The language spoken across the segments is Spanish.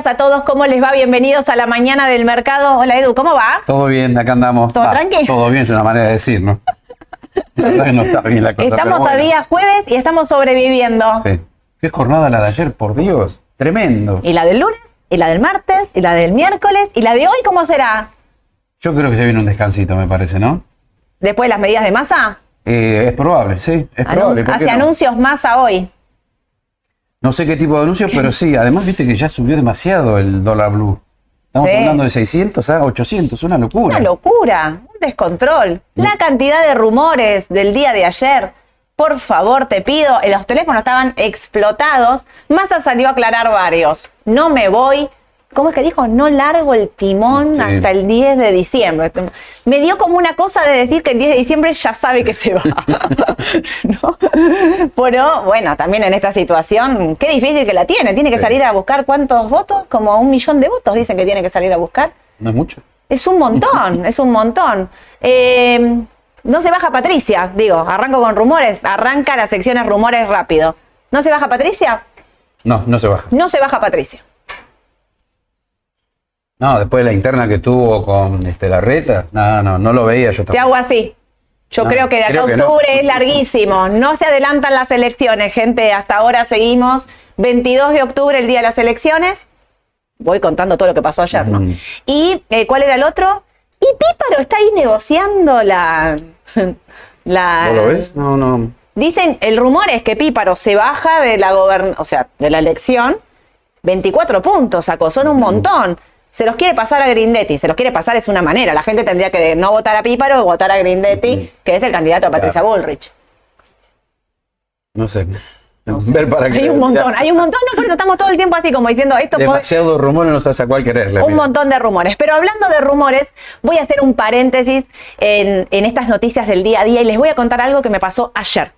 Días a todos, ¿cómo les va? Bienvenidos a la mañana del mercado. Hola Edu, ¿cómo va? Todo bien, acá andamos. ¿Todo tranqui? Todo bien, es una manera de decir, ¿no? La verdad que no está bien la cosa. Estamos pero a bueno. día jueves y estamos sobreviviendo. Sí. Qué jornada la de ayer, por Dios. Tremendo. Y la del lunes, y la del martes, y la del miércoles, y la de hoy, ¿cómo será? Yo creo que se viene un descansito, me parece, ¿no? Después de las medidas de masa. Eh, es probable, sí, es Anun- probable. ¿por qué hace no? anuncios masa hoy. No sé qué tipo de anuncios, pero sí. Además, viste que ya subió demasiado el dólar blue. Estamos Sí. hablando de 600 a 800, una locura. Una locura, un descontrol. La cantidad de rumores del día de ayer. Por favor, te pido, los teléfonos estaban explotados. Massa salió a aclarar varios. No me voy. ¿Cómo es que dijo? No largo el timón Sí. hasta el 10 de diciembre. Me dio como una cosa de decir que el 10 de diciembre ya sabe que se va. ¿No? Pero bueno, también en esta situación, qué difícil que la tiene. Tiene que Sí. salir a buscar cuántos votos, como un millón de votos dicen que tiene que salir a buscar. ¿No es mucho? Es un montón, es un montón. Eh, no se baja Patricia, digo, arranco con rumores, arranca las secciones rumores rápido. ¿No se baja Patricia? No, no se baja. No se baja Patricia. No, después de la interna que tuvo con este, la reta, no, no, no lo veía yo Te tampoco. hago así. Yo No, creo que de acá a no. octubre es larguísimo. No se adelantan las elecciones, gente. Hasta ahora seguimos. 22 de octubre, el día de las elecciones. Voy contando todo lo que pasó ayer, ¿no? ¿Y eh, cuál era el otro? Y Píparo está ahí negociando la. la ¿Vos lo ves? No, no. Dicen, el rumor es que Píparo se baja de la gobern o sea, de la elección. 24 puntos sacó, son un montón. Se los quiere pasar a Grindetti, se los quiere pasar es una manera. La gente tendría que no votar a Píparo, votar a Grindetti, que es el candidato a Patricia Bullrich. No sé. Ver para Hay creer. un montón, hay un montón, no, por eso estamos todo el tiempo así como diciendo esto. puede- Demasiado rumores no sabes a cuál quererle. un mira. montón de rumores. Pero hablando de rumores, voy a hacer un paréntesis en, en estas noticias del día a día y les voy a contar algo que me pasó ayer.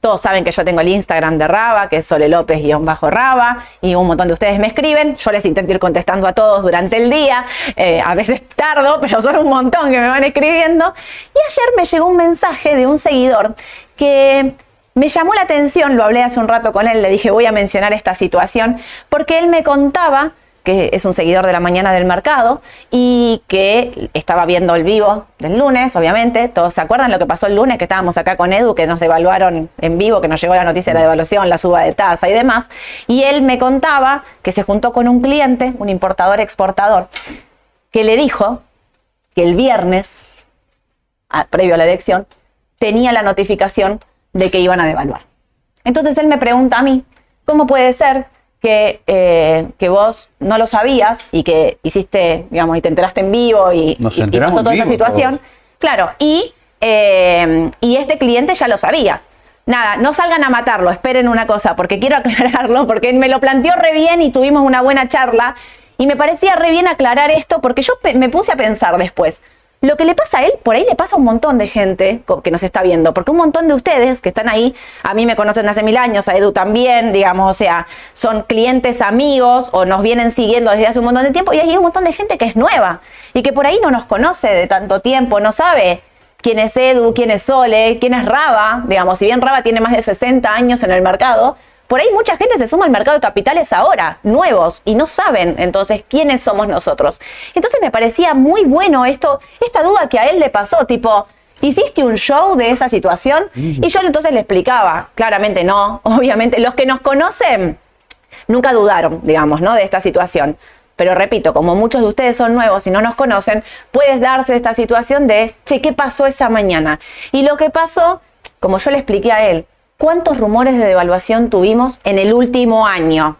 Todos saben que yo tengo el Instagram de Raba, que es Sole López-Raba, y un montón de ustedes me escriben. Yo les intento ir contestando a todos durante el día. eh, a veces tardo, pero son un montón que me van escribiendo. Y ayer me llegó un mensaje de un seguidor que me llamó la atención, lo hablé hace un rato con él, le dije voy a mencionar esta situación, porque él me contaba que es un seguidor de la mañana del mercado y que estaba viendo el vivo del lunes, obviamente. Todos se acuerdan lo que pasó el lunes, que estábamos acá con Edu, que nos devaluaron en vivo, que nos llegó la noticia de la devaluación, la suba de tasa y demás. Y él me contaba que se juntó con un cliente, un importador exportador, que le dijo que el viernes, previo a la elección, tenía la notificación de que iban a devaluar. Entonces él me pregunta a mí, ¿cómo puede ser que, eh, que vos no lo sabías y que hiciste, digamos, y te enteraste en vivo y, Nos y- pasó toda esa situación? todos. Claro, y, eh, y este cliente ya lo sabía. Nada, no salgan a matarlo, esperen una cosa, porque quiero aclararlo, porque me lo planteó re bien y tuvimos una buena charla. Y me parecía re bien aclarar esto, porque yo me puse a pensar después. Lo que le pasa a él, por ahí le pasa a un montón de gente que nos está viendo, porque un montón de ustedes que están ahí, a mí me conocen hace mil años, a Edu también, digamos, o sea, son clientes amigos o nos vienen siguiendo desde hace un montón de tiempo y hay un montón de gente que es nueva y que por ahí no nos conoce de tanto tiempo, no sabe quién es Edu, quién es Sole, quién es Raba, digamos, si bien Raba tiene más de 60 años en el mercado, por ahí mucha gente se suma al mercado de capitales ahora, nuevos, y no saben entonces quiénes somos nosotros. Entonces me parecía muy bueno esto, esta duda que a él le pasó, tipo, ¿hiciste un show de esa situación? Y yo entonces le explicaba, claramente no, obviamente, los que nos conocen nunca dudaron, digamos, ¿no? De esta situación. Pero repito, como muchos de ustedes son nuevos y no nos conocen, puedes darse esta situación de, che, ¿qué pasó esa mañana? Y lo que pasó, como yo le expliqué a él, ¿cuántos rumores de devaluación tuvimos en el último año?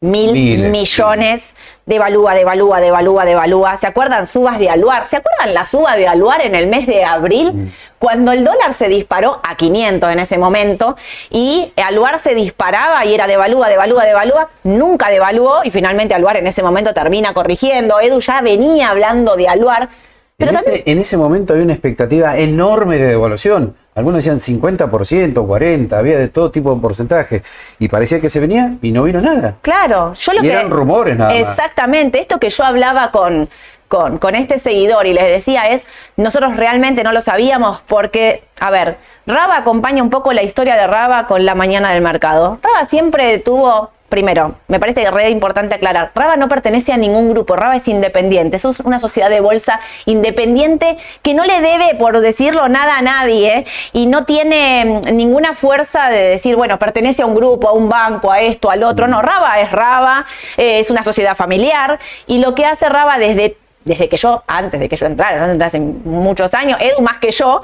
Mil Miles, millones devalúa, devalúa, devalúa, devalúa. ¿Se acuerdan subas de Aluar? ¿Se acuerdan la suba de Aluar en el mes de abril? Cuando el dólar se disparó a 500 en ese momento y Aluar se disparaba y era devalúa, devalúa, devalúa, nunca devaluó y finalmente Aluar en ese momento termina corrigiendo. Edu ya venía hablando de Aluar. Pero en, también- ese, en ese momento había una expectativa enorme de devaluación. Algunos decían 50%, 40%, había de todo tipo de porcentaje. Y parecía que se venía y no vino nada. Claro, yo lo Y que. eran rumores nada más. Exactamente, esto que yo hablaba con, con, con este seguidor y les decía es, nosotros realmente no lo sabíamos porque, a ver, Raba acompaña un poco la historia de Raba con la mañana del mercado. Raba siempre tuvo primero, me parece re importante aclarar, Raba no pertenece a ningún grupo, Raba es independiente, es una sociedad de bolsa independiente que no le debe, por decirlo, nada a nadie y no tiene mm, ninguna fuerza de decir, bueno, pertenece a un grupo, a un banco, a esto, al otro, no, Raba es Raba, eh, es una sociedad familiar y lo que hace Raba desde desde que yo, antes de que yo entrara, ¿no? hace muchos años, Edu más que yo,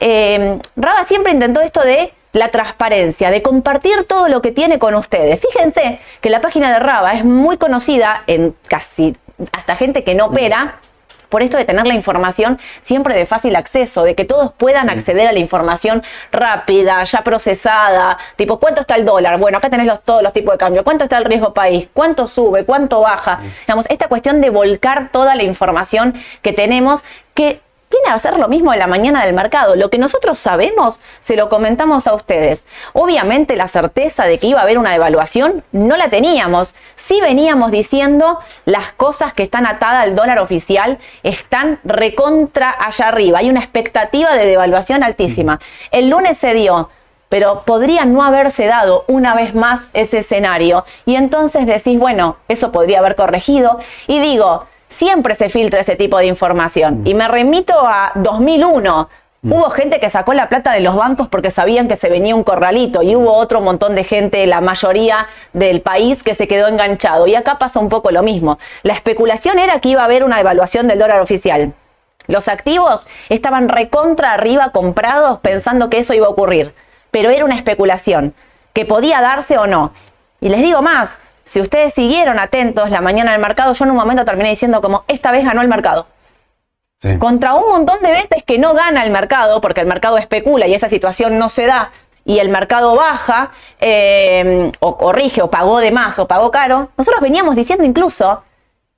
eh, Raba siempre intentó esto de la transparencia, de compartir todo lo que tiene con ustedes. Fíjense que la página de Raba es muy conocida en casi hasta gente que no opera por esto de tener la información siempre de fácil acceso, de que todos puedan acceder a la información rápida, ya procesada, tipo, ¿cuánto está el dólar? Bueno, acá tenés todos los tipos de cambio, ¿cuánto está el riesgo país? ¿Cuánto sube? ¿Cuánto baja? Digamos, esta cuestión de volcar toda la información que tenemos, que viene a hacer lo mismo en la mañana del mercado. Lo que nosotros sabemos, se lo comentamos a ustedes. Obviamente la certeza de que iba a haber una devaluación no la teníamos. Sí veníamos diciendo las cosas que están atadas al dólar oficial están recontra allá arriba. Hay una expectativa de devaluación altísima. El lunes se dio pero podría no haberse dado una vez más ese escenario. Y entonces decís, bueno, eso podría haber corregido. Y digo, siempre se filtra ese tipo de información. Mm. Y me remito a 2001. Mm. Hubo gente que sacó la plata de los bancos porque sabían que se venía un corralito y hubo otro montón de gente, la mayoría del país, que se quedó enganchado. Y acá pasa un poco lo mismo. La especulación era que iba a haber una evaluación del dólar oficial. Los activos estaban recontra arriba comprados pensando que eso iba a ocurrir. Pero era una especulación, que podía darse o no. Y les digo más, si ustedes siguieron atentos la mañana del mercado, yo en un momento terminé diciendo como, esta vez ganó el mercado. Contra un montón de veces que no gana el mercado, porque el mercado especula y esa situación no se da, y el mercado baja, eh, o corrige, o pagó de más, o pagó caro, nosotros veníamos diciendo incluso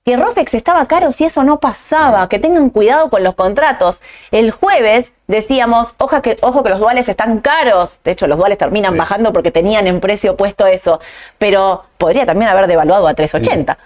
que Rofex estaba caro si eso no pasaba, que tengan cuidado con los contratos. El jueves decíamos, ojo que, ojo que los duales están caros, de hecho los duales terminan bajando porque tenían en precio puesto eso, pero podría también haber devaluado a 380.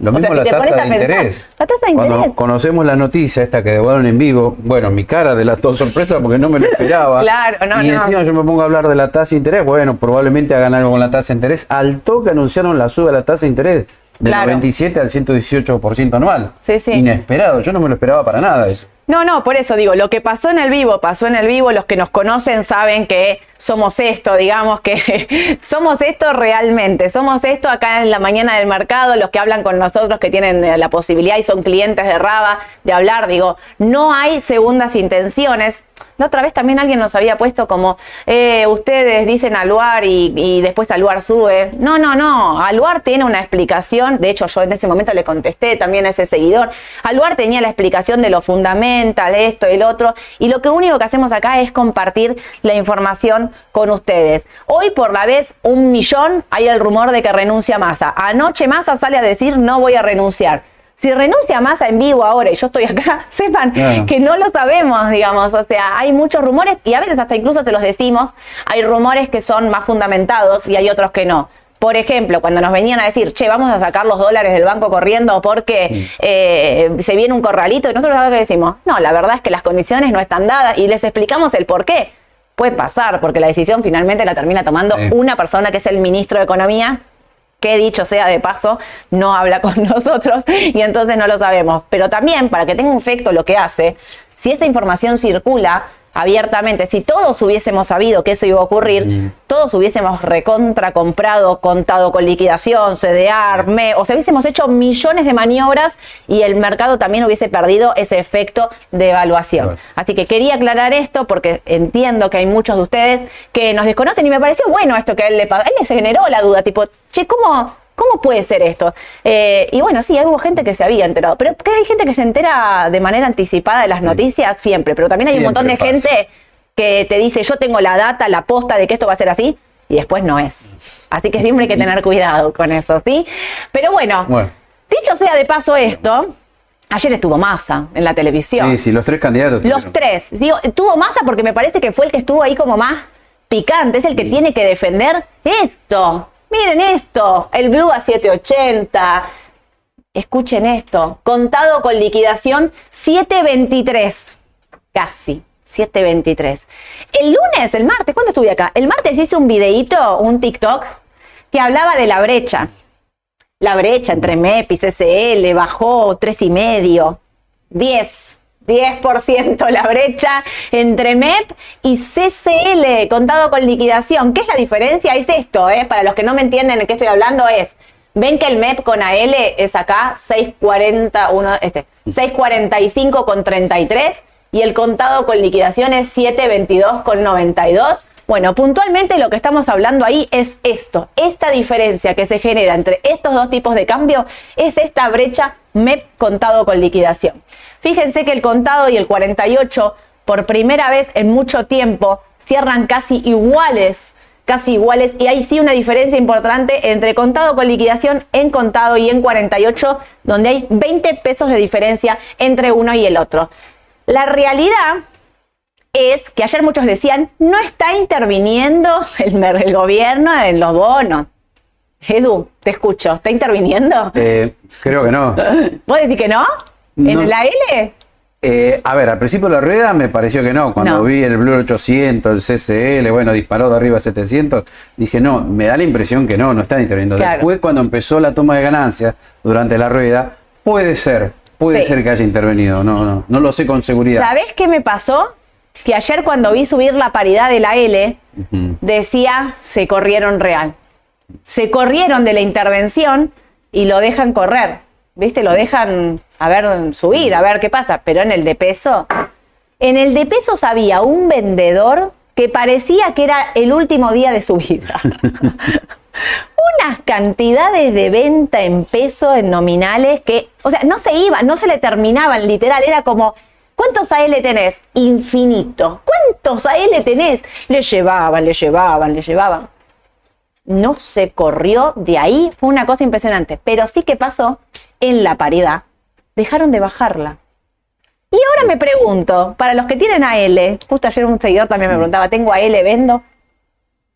Lo mismo la, tasa de interés. la tasa de interés. Cuando conocemos la noticia esta que devuelven en vivo, bueno, mi cara de la sorpresa porque no me lo esperaba. claro, no, y encima yo me pongo a hablar de la tasa de interés, bueno, probablemente hagan algo con la tasa de interés. Al toque anunciaron la suba de la tasa de interés. Del 97 al 118% anual. Sí, sí. Inesperado. Yo no me lo esperaba para nada eso. No, no, por eso digo, lo que pasó en el vivo, pasó en el vivo, los que nos conocen saben que somos esto, digamos que somos esto realmente, somos esto acá en la mañana del mercado, los que hablan con nosotros que tienen eh, la posibilidad y son clientes de Raba de hablar, digo, no hay segundas intenciones, la otra vez también alguien nos había puesto como, eh, ustedes dicen Aluar y, y después Aluar sube. No, no, no. Aluar tiene una explicación. De hecho, yo en ese momento le contesté también a ese seguidor. Aluar tenía la explicación de lo fundamental, esto, el otro. Y lo que único que hacemos acá es compartir la información con ustedes. Hoy por la vez un millón hay el rumor de que renuncia Massa. Anoche Massa sale a decir no voy a renunciar. Si renuncia Massa en vivo ahora y yo estoy acá, sepan que no lo sabemos, digamos. O sea, hay muchos rumores y a veces hasta incluso se los decimos. Hay rumores que son más fundamentados y hay otros que no. Por ejemplo, cuando nos venían a decir, che, vamos a sacar los dólares del banco corriendo porque eh, se viene un corralito, y nosotros ahora decimos, no, la verdad es que las condiciones no están dadas y les explicamos el por qué. Puede pasar, porque la decisión finalmente la termina tomando una persona que es el ministro de Economía, que dicho sea de paso, no habla con nosotros y entonces no lo sabemos. Pero también, para que tenga un efecto lo que hace, si esa información circula, abiertamente. Si todos hubiésemos sabido que eso iba a ocurrir, todos hubiésemos recontra comprado, contado con liquidación, CDR, ME, o sea, hubiésemos hecho millones de maniobras y el mercado también hubiese perdido ese efecto de evaluación. Así que quería aclarar esto porque entiendo que hay muchos de ustedes que nos desconocen y me pareció bueno esto que él le pagó. Él le generó la duda, tipo, che, ¿cómo? ¿Cómo puede ser esto? Eh, y bueno, sí, hubo gente que se había enterado, pero hay gente que se entera de manera anticipada de las noticias siempre, pero también hay un montón de gente que te dice, yo tengo la data, la posta de que esto va a ser así, y después no es. Así que siempre hay que tener cuidado con eso, ¿sí? Pero bueno, dicho sea de paso esto, Ayer estuvo Massa en la televisión. Sí, sí, los tres candidatos. Los tres. Digo, tuvo Massa porque me parece que fue el que estuvo ahí como más picante, es el que tiene que defender esto. Miren esto, el Blue a 780. Escuchen esto, contado con liquidación 723. Casi. 723. El lunes, el martes, ¿cuándo estuve acá? El martes hice un videíto, un TikTok, que hablaba de la brecha. La brecha entre MEP y CCL bajó 3,5, 10. 10% la brecha entre MEP y CCL, contado con liquidación. ¿Qué es la diferencia? Es esto, ¿eh? para los que no me entienden de qué estoy hablando, es, ven que el MEP con AL es acá 640, uno, este, 645 con 33 y el contado con liquidación es 722 con 92. Bueno, puntualmente lo que estamos hablando ahí es esto, esta diferencia que se genera entre estos dos tipos de cambio es esta brecha MEP contado con liquidación. Fíjense que el contado y el 48 por primera vez en mucho tiempo cierran casi iguales, casi iguales y hay sí una diferencia importante entre contado con liquidación en contado y en 48 donde hay 20 pesos de diferencia entre uno y el otro. La realidad es que ayer muchos decían, no está interviniendo el, gobierno en los bonos. Edu, te escucho, ¿está interviniendo? Eh, creo que no. ¿Vos decís que no? ¿En la L? Eh, a ver, al principio de la rueda me pareció que no. Cuando vi el Blue 800, el CCL, bueno, disparó de arriba a 700, dije no, me da la impresión que no, no están interviniendo. Después, cuando empezó la toma de ganancias durante la rueda, puede ser, puede ser que haya intervenido. No, no, no lo sé con seguridad. ¿Sabés qué me pasó? Que ayer cuando vi subir la paridad de la L, decía se corrieron real. Se corrieron de la intervención y lo dejan correr. ¿Viste? Lo dejan a ver subir, a ver qué pasa. Pero en el de peso, en el de pesos había un vendedor que parecía que era el último día de su vida. Unas cantidades de venta en peso, en nominales, que, o sea, no se iban, no se le terminaban, literal, era como, ¿cuántos AL tenés? Infinito. ¿Cuántos AL tenés? Le llevaban, le llevaban, le llevaban. No se corrió de ahí, fue una cosa impresionante. Pero sí que pasó en la paridad dejaron de bajarla. Y ahora me pregunto, para los que tienen AL, justo ayer un seguidor también me mm. preguntaba, ¿tengo AL, vendo?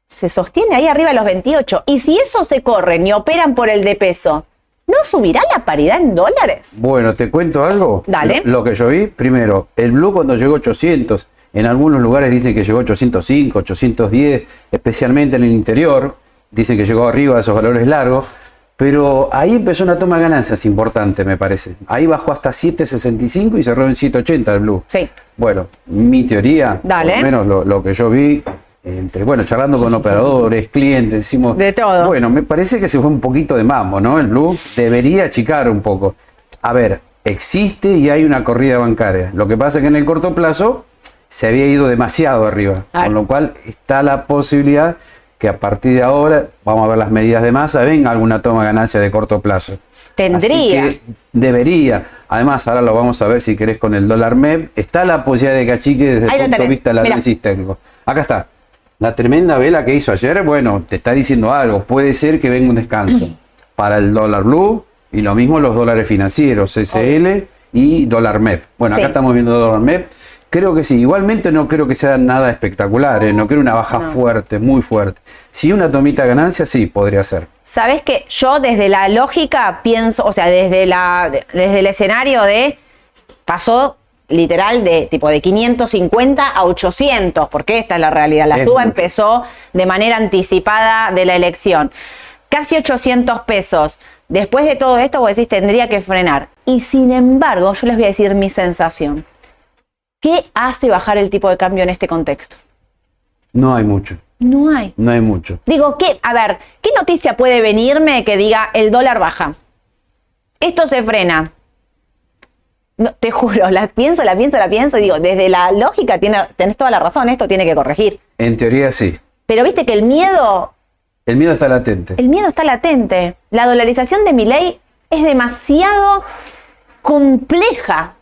Se sostiene ahí arriba de los 28. Y si eso se corre y operan por el de peso, ¿no subirá la paridad en dólares? Bueno, te cuento algo. Dale. Lo, que yo vi, primero, el Blue cuando llegó a 800, en algunos lugares dicen que llegó a 805, 810, especialmente en el interior, dicen que llegó arriba de esos valores largos. Pero ahí empezó una toma de ganancias importante, me parece. Ahí bajó hasta 7.65 y cerró en 7.80 el Blue. Sí. Bueno, mi teoría, Dale. por lo menos lo, que yo vi, entre, bueno, charlando con operadores, clientes, decimos... De todo. Bueno, me parece que se fue un poquito de mambo, ¿no? El Blue debería achicar un poco. A ver, existe y hay una corrida bancaria. Lo que pasa es que en el corto plazo se había ido demasiado arriba, con lo cual está la posibilidad que a partir de ahora, vamos a ver las medidas de masa, venga alguna toma de ganancia de corto plazo. Tendría. debería. Además, ahora lo vamos a ver si querés con el dólar MEP. Está la posibilidad de que achique desde el punto de vista del análisis técnico. Acá está. La tremenda vela que hizo ayer, bueno, te está diciendo algo. Puede ser que venga un descanso para el dólar blue y lo mismo los dólares financieros, CCL y dólar MEP. Bueno, acá estamos viendo dólar MEP Creo que sí. Igualmente no creo que sea nada espectacular, ¿eh? no creo una baja fuerte, muy fuerte. Si una tomita ganancia, sí, podría ser. Sabes que yo desde la lógica pienso, o sea, desde, la, desde el escenario de pasó literal de tipo de 550 a 800, porque esta es la realidad. La suba empezó de manera anticipada de la elección. Casi 800 pesos. Después de todo esto, vos decís, tendría que frenar. Y sin embargo, yo les voy a decir mi sensación. ¿Qué hace bajar el tipo de cambio en este contexto? No hay mucho. No hay. No hay mucho. Digo, ¿qué? A ver, ¿qué noticia puede venirme que diga el dólar baja? Esto se frena. No, te juro, la pienso, la pienso, la pienso y digo, desde la lógica tiene, tenés toda la razón, esto tiene que corregir. En teoría sí. Pero viste que el miedo... El miedo está latente. El miedo está latente. La dolarización de mi ley es demasiado compleja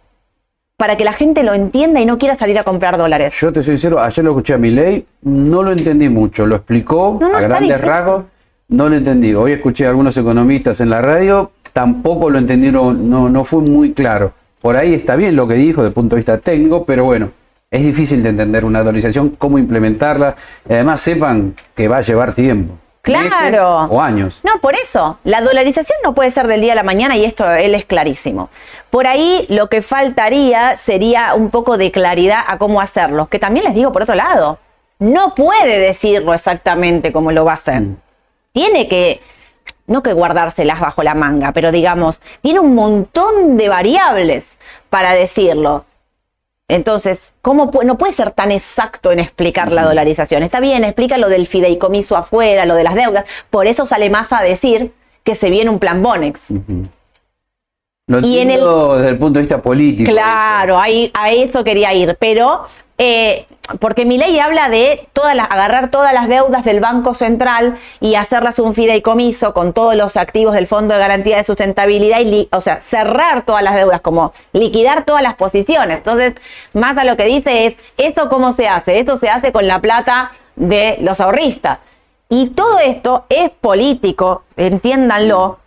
para que la gente lo entienda y no quiera salir a comprar dólares. Yo te soy sincero, ayer lo escuché a mi ley, no lo entendí mucho, lo explicó a grandes rasgos, no lo entendí. Hoy escuché a algunos economistas en la radio, tampoco lo entendieron, no, no fue muy claro. Por ahí está bien lo que dijo desde el punto de vista técnico, pero bueno, es difícil de entender una dolarización, cómo implementarla. además sepan que va a llevar tiempo. Claro. o años. No, por eso. La dolarización no puede ser del día a la mañana y esto él es clarísimo. Por ahí lo que faltaría sería un poco de claridad a cómo hacerlo. Que también les digo por otro lado, no puede decirlo exactamente cómo lo va a hacer. Mm. tiene que, no que guardárselas bajo la manga, pero digamos, tiene un montón de variables para decirlo. Entonces, ¿cómo no puede ser tan exacto en explicar la dolarización? Está bien, explica lo del fideicomiso afuera, lo de las deudas. Por eso sale más a decir que se viene un plan Bonex. Lo y en el, desde el punto de vista político. Claro, ahí, a eso quería ir. Pero eh, porque mi ley habla de todas las, agarrar todas las deudas del Banco Central y hacerlas un fideicomiso con todos los activos del Fondo de Garantía de Sustentabilidad, y o sea, cerrar todas las deudas, como liquidar todas las posiciones. Entonces, más a lo que dice es, ¿esto cómo se hace? Esto se hace con la plata de los ahorristas. Y todo esto es político, entiéndanlo,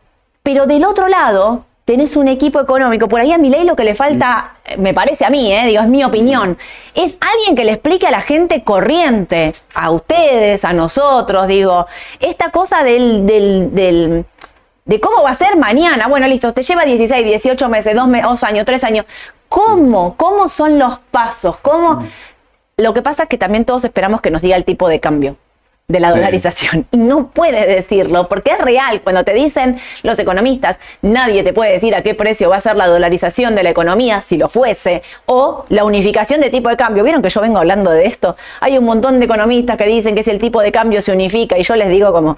pero del otro lado, tenés un equipo económico. Por ahí a mi ley lo que le falta, me parece a mí, eh, digo, es mi opinión, es alguien que le explique a la gente corriente, a ustedes, a nosotros, digo, esta cosa del, del, de cómo va a ser mañana. Bueno, listo, te lleva 16, 18 meses, 2, años, 3 años. ¿Cómo? ¿Cómo son los pasos? ¿Cómo? Lo que pasa es que también todos esperamos que nos diga el tipo de cambio de la dolarización. Y no puedes decirlo porque es real. Cuando te dicen los economistas, nadie te puede decir a qué precio va a ser la dolarización de la economía si lo fuese, o la unificación de tipo de cambio. ¿Vieron que yo vengo hablando de esto? Hay un montón de economistas que dicen que si el tipo de cambio se unifica y yo les digo como,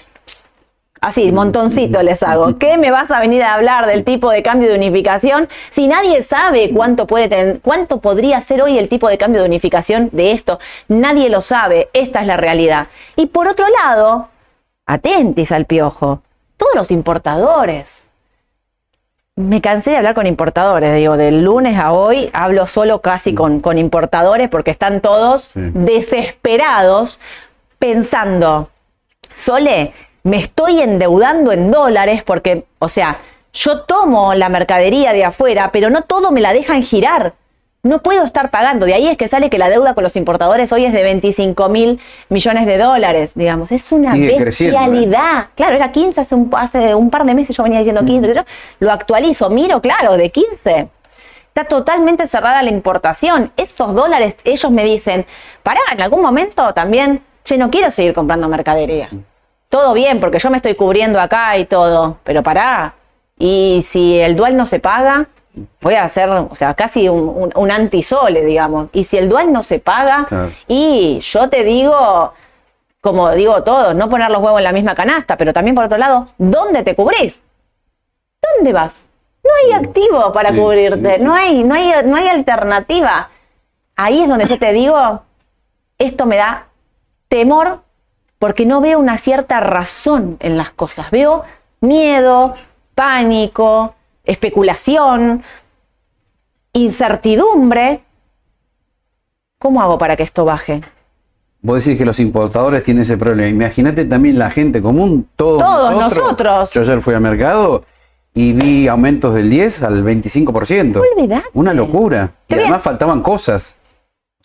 Así, montoncito les hago. ¿Qué me vas a venir a hablar del tipo de cambio de unificación si nadie sabe cuánto puede tener, cuánto podría ser hoy el tipo de cambio de unificación de esto? Nadie lo sabe. Esta es la realidad. Y por otro lado, atentis al piojo. Todos los importadores. Me cansé de hablar con importadores, digo, del lunes a hoy hablo solo casi con, con importadores porque están todos desesperados pensando, Sole, me estoy endeudando en dólares porque, o sea, yo tomo la mercadería de afuera, pero no todo me la dejan girar. No puedo estar pagando. De ahí es que sale que la deuda con los importadores hoy es de 25 mil millones de dólares, digamos. Es una ¿eh? bestialidad. Claro, era 15 hace un, hace un, par de meses yo venía diciendo 15. Yo lo actualizo, miro, claro, de 15. Está totalmente cerrada la importación. Esos dólares, ellos me dicen, pará, en algún momento también, che, no quiero seguir comprando mercadería todo bien, porque yo me estoy cubriendo acá y todo, pero pará. Y si el dual no se paga, voy a hacer, o sea, casi un, un, antisole, digamos. Y si el dual no se paga, y yo te digo, como digo todos, no poner los huevos en la misma canasta, pero también por otro lado, ¿dónde te cubrís? ¿Dónde vas? No hay activo para cubrirte, No, hay, no, hay, no hay alternativa. Ahí es donde yo te digo, esto me da temor porque no veo una cierta razón en las cosas. Veo miedo, pánico, especulación, incertidumbre. ¿Cómo hago para que esto baje? Vos decís que los importadores tienen ese problema. Imagínate también la gente común, todos, todos nosotros. Yo ayer fui al mercado y vi aumentos del 10 al 25%. Olvidate. Una locura. y además faltaban cosas.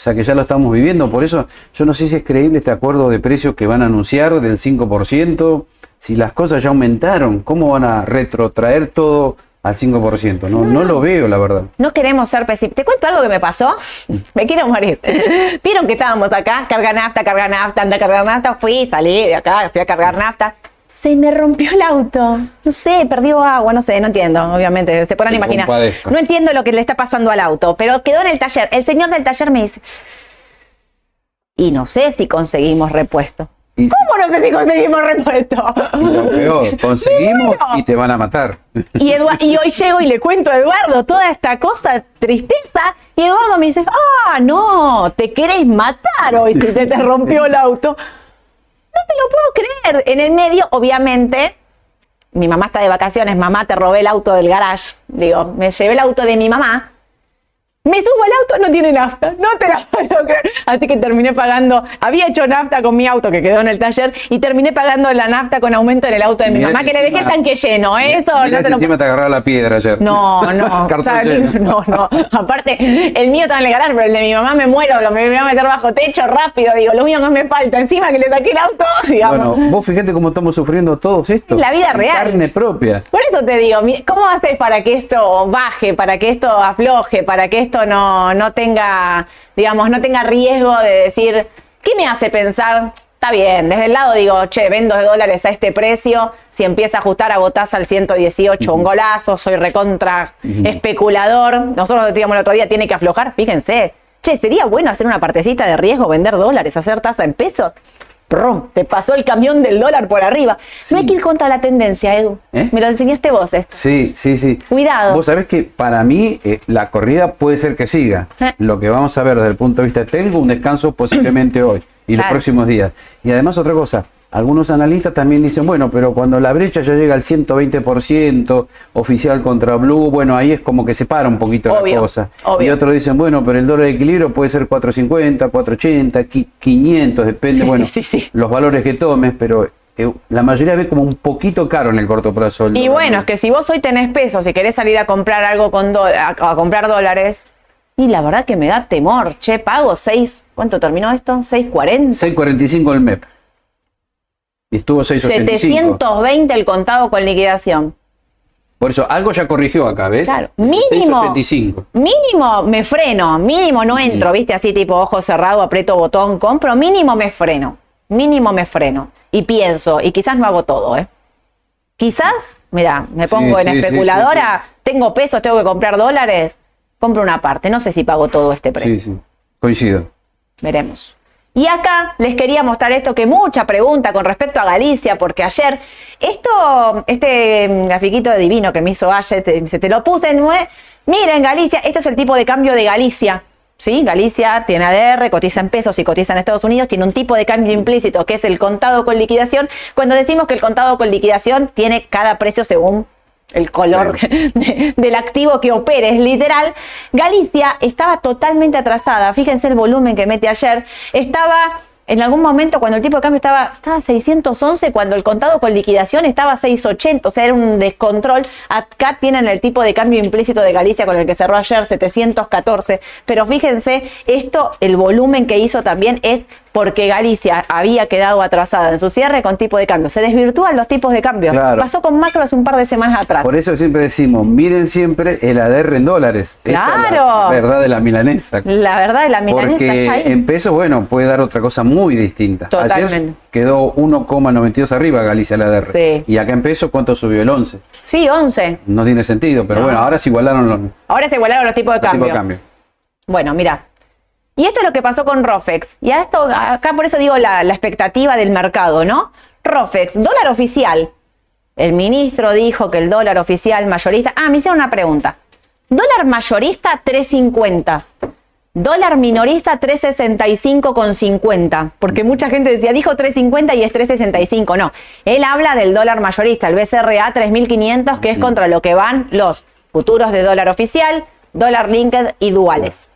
O sea que ya lo estamos viviendo, por eso yo no sé si es creíble este acuerdo de precios que van a anunciar del 5%, si las cosas ya aumentaron, ¿cómo van a retrotraer todo al 5%? No, no, lo veo, la verdad. No queremos ser pesimistas. ¿Te cuento algo que me pasó? me quiero morir. Vieron que estábamos acá, carga nafta, carga nafta, anda a cargar nafta, fui, salí de acá, fui a cargar nafta se me rompió el auto. No sé, perdió agua, no sé, no entiendo, obviamente. Se pueden imaginar. No entiendo lo que le está pasando al auto, pero quedó en el taller. El señor del taller me dice, y no sé si conseguimos repuesto. ¿Cómo no sé si conseguimos repuesto? peor, conseguimos y te van a matar. Y, y hoy llego y le cuento a Eduardo toda esta cosa, tristeza, y Eduardo me dice, ah, no, te querés matar hoy si te, te rompió el auto te lo puedo creer. En el medio, obviamente, mi mamá está de vacaciones, mamá, te robé el auto del garage. Digo, me llevé el auto de mi mamá me subo al auto, no tiene nafta, no te la puedo creer. Así que terminé pagando, había hecho nafta con mi auto que quedó en el taller y terminé pagando la nafta con aumento en el auto de mi mamá, que le dejé el tanque lleno. ¿eh? Eso no te lo... encima te agarraba la piedra ayer. No, no, no, no. Aparte, el mío estaba en el pero el de mi mamá me muero, lo me voy a meter bajo techo rápido. Digo, lo único que me falta, encima que le saqué el auto, digamos. Bueno, vos fíjate cómo estamos sufriendo todos esto. La vida real. Carne propia. Por eso te digo, ¿cómo haces para que esto baje, para que esto afloje, para que esto no, no tenga, digamos, no tenga riesgo de decir, ¿qué me hace pensar? Está bien, desde el lado digo, che, vendo de dólares a este precio, si empieza a ajustar a botas al 118, un golazo, soy recontra especulador. Nosotros decíamos el otro día, tiene que aflojar, fíjense. Che, sería bueno hacer una partecita de riesgo, vender dólares, hacer tasa en pesos. Te pasó el camión del dólar por arriba. No hay que ir contra la tendencia, Edu. ¿Eh? Me lo enseñaste vos esto. Sí, sí, sí. Cuidado. Vos sabés que para mí eh, la corrida puede ser que siga. ¿Eh? Lo que vamos a ver desde el punto de vista técnico, un descanso posiblemente hoy y los próximos días. Y además otra cosa, algunos analistas también dicen, bueno, pero cuando la brecha ya llega al 120% oficial contra Blue, bueno, ahí es como que se para un poquito la cosa. Y otros dicen, bueno, pero el dólar de equilibrio puede ser 450, 480, 500, depende, bueno, los valores que tomes, pero eh, la mayoría ve como un poquito caro en el corto plazo. y bueno, es que si vos hoy tenés pesos y querés salir a comprar algo con a comprar dólares, y la verdad que me da temor. Che, pago 6. ¿Cuánto terminó esto? 6.40. 6.45 el MEP. Y estuvo 6.85. 720 el contado con liquidación. Por eso, algo ya corrigió acá, ¿ves? Claro, mínimo. Mínimo me freno, mínimo no entro, ¿viste? Así tipo ojo cerrado, aprieto botón, compro, mínimo me freno. Mínimo me freno. Y pienso, y quizás no hago todo, ¿eh? Quizás, mira, me pongo en especuladora, tengo pesos, tengo que comprar dólares, compro una parte. No sé si pago todo este precio. Sí, sí, coincido. Veremos. Y acá les quería mostrar esto, que mucha pregunta con respecto a Galicia, porque ayer, esto, este grafiquito de divino que me hizo ayer, te, te lo puse en... Miren, Galicia, esto es el tipo de cambio de Galicia. ¿sí? Galicia tiene ADR, cotiza en pesos y cotiza en Estados Unidos, tiene un tipo de cambio implícito que es el contado con liquidación. Cuando decimos que el contado con liquidación tiene cada precio según el color del activo que opere, es literal. Galicia estaba totalmente atrasada, fíjense el volumen que mete ayer, estaba en algún momento cuando el tipo de cambio estaba, estaba 611, cuando el contado con liquidación estaba 680, o sea, era un descontrol. Acá tienen el tipo de cambio implícito de Galicia con el que cerró ayer, 714. Pero fíjense, esto, el volumen que hizo también es porque Galicia había quedado atrasada en su cierre con tipo de cambio. Se desvirtúan los tipos de cambio. Pasó con macro hace un par de semanas atrás. Por eso siempre decimos, miren siempre el ADR en dólares. Claro. la verdad de la milanesa. La verdad de la milanesa. Porque en pesos, bueno, puede dar otra cosa muy distinta. Totalmente. Ayer quedó 1,92 arriba Galicia el ADR. Sí. Y acá en pesos, ¿cuánto subió? El 11. Sí, 11. No tiene sentido, pero bueno, ahora se igualaron los... Ahora se igualaron los tipos de cambio. Tipos de cambio. Bueno, mira, y esto es lo que pasó con Rofex. Y a esto, acá por eso digo la, expectativa del mercado, ¿no? Rofex, dólar oficial. El ministro dijo que el dólar oficial mayorista. Ah, me hicieron una pregunta. Dólar mayorista 350. Dólar minorista 365,50. Porque mucha gente decía, dijo 350 y es 365. No, él habla del dólar mayorista, el BCRA 3500, que es contra lo que van los futuros de dólar oficial, dólar linked y duales.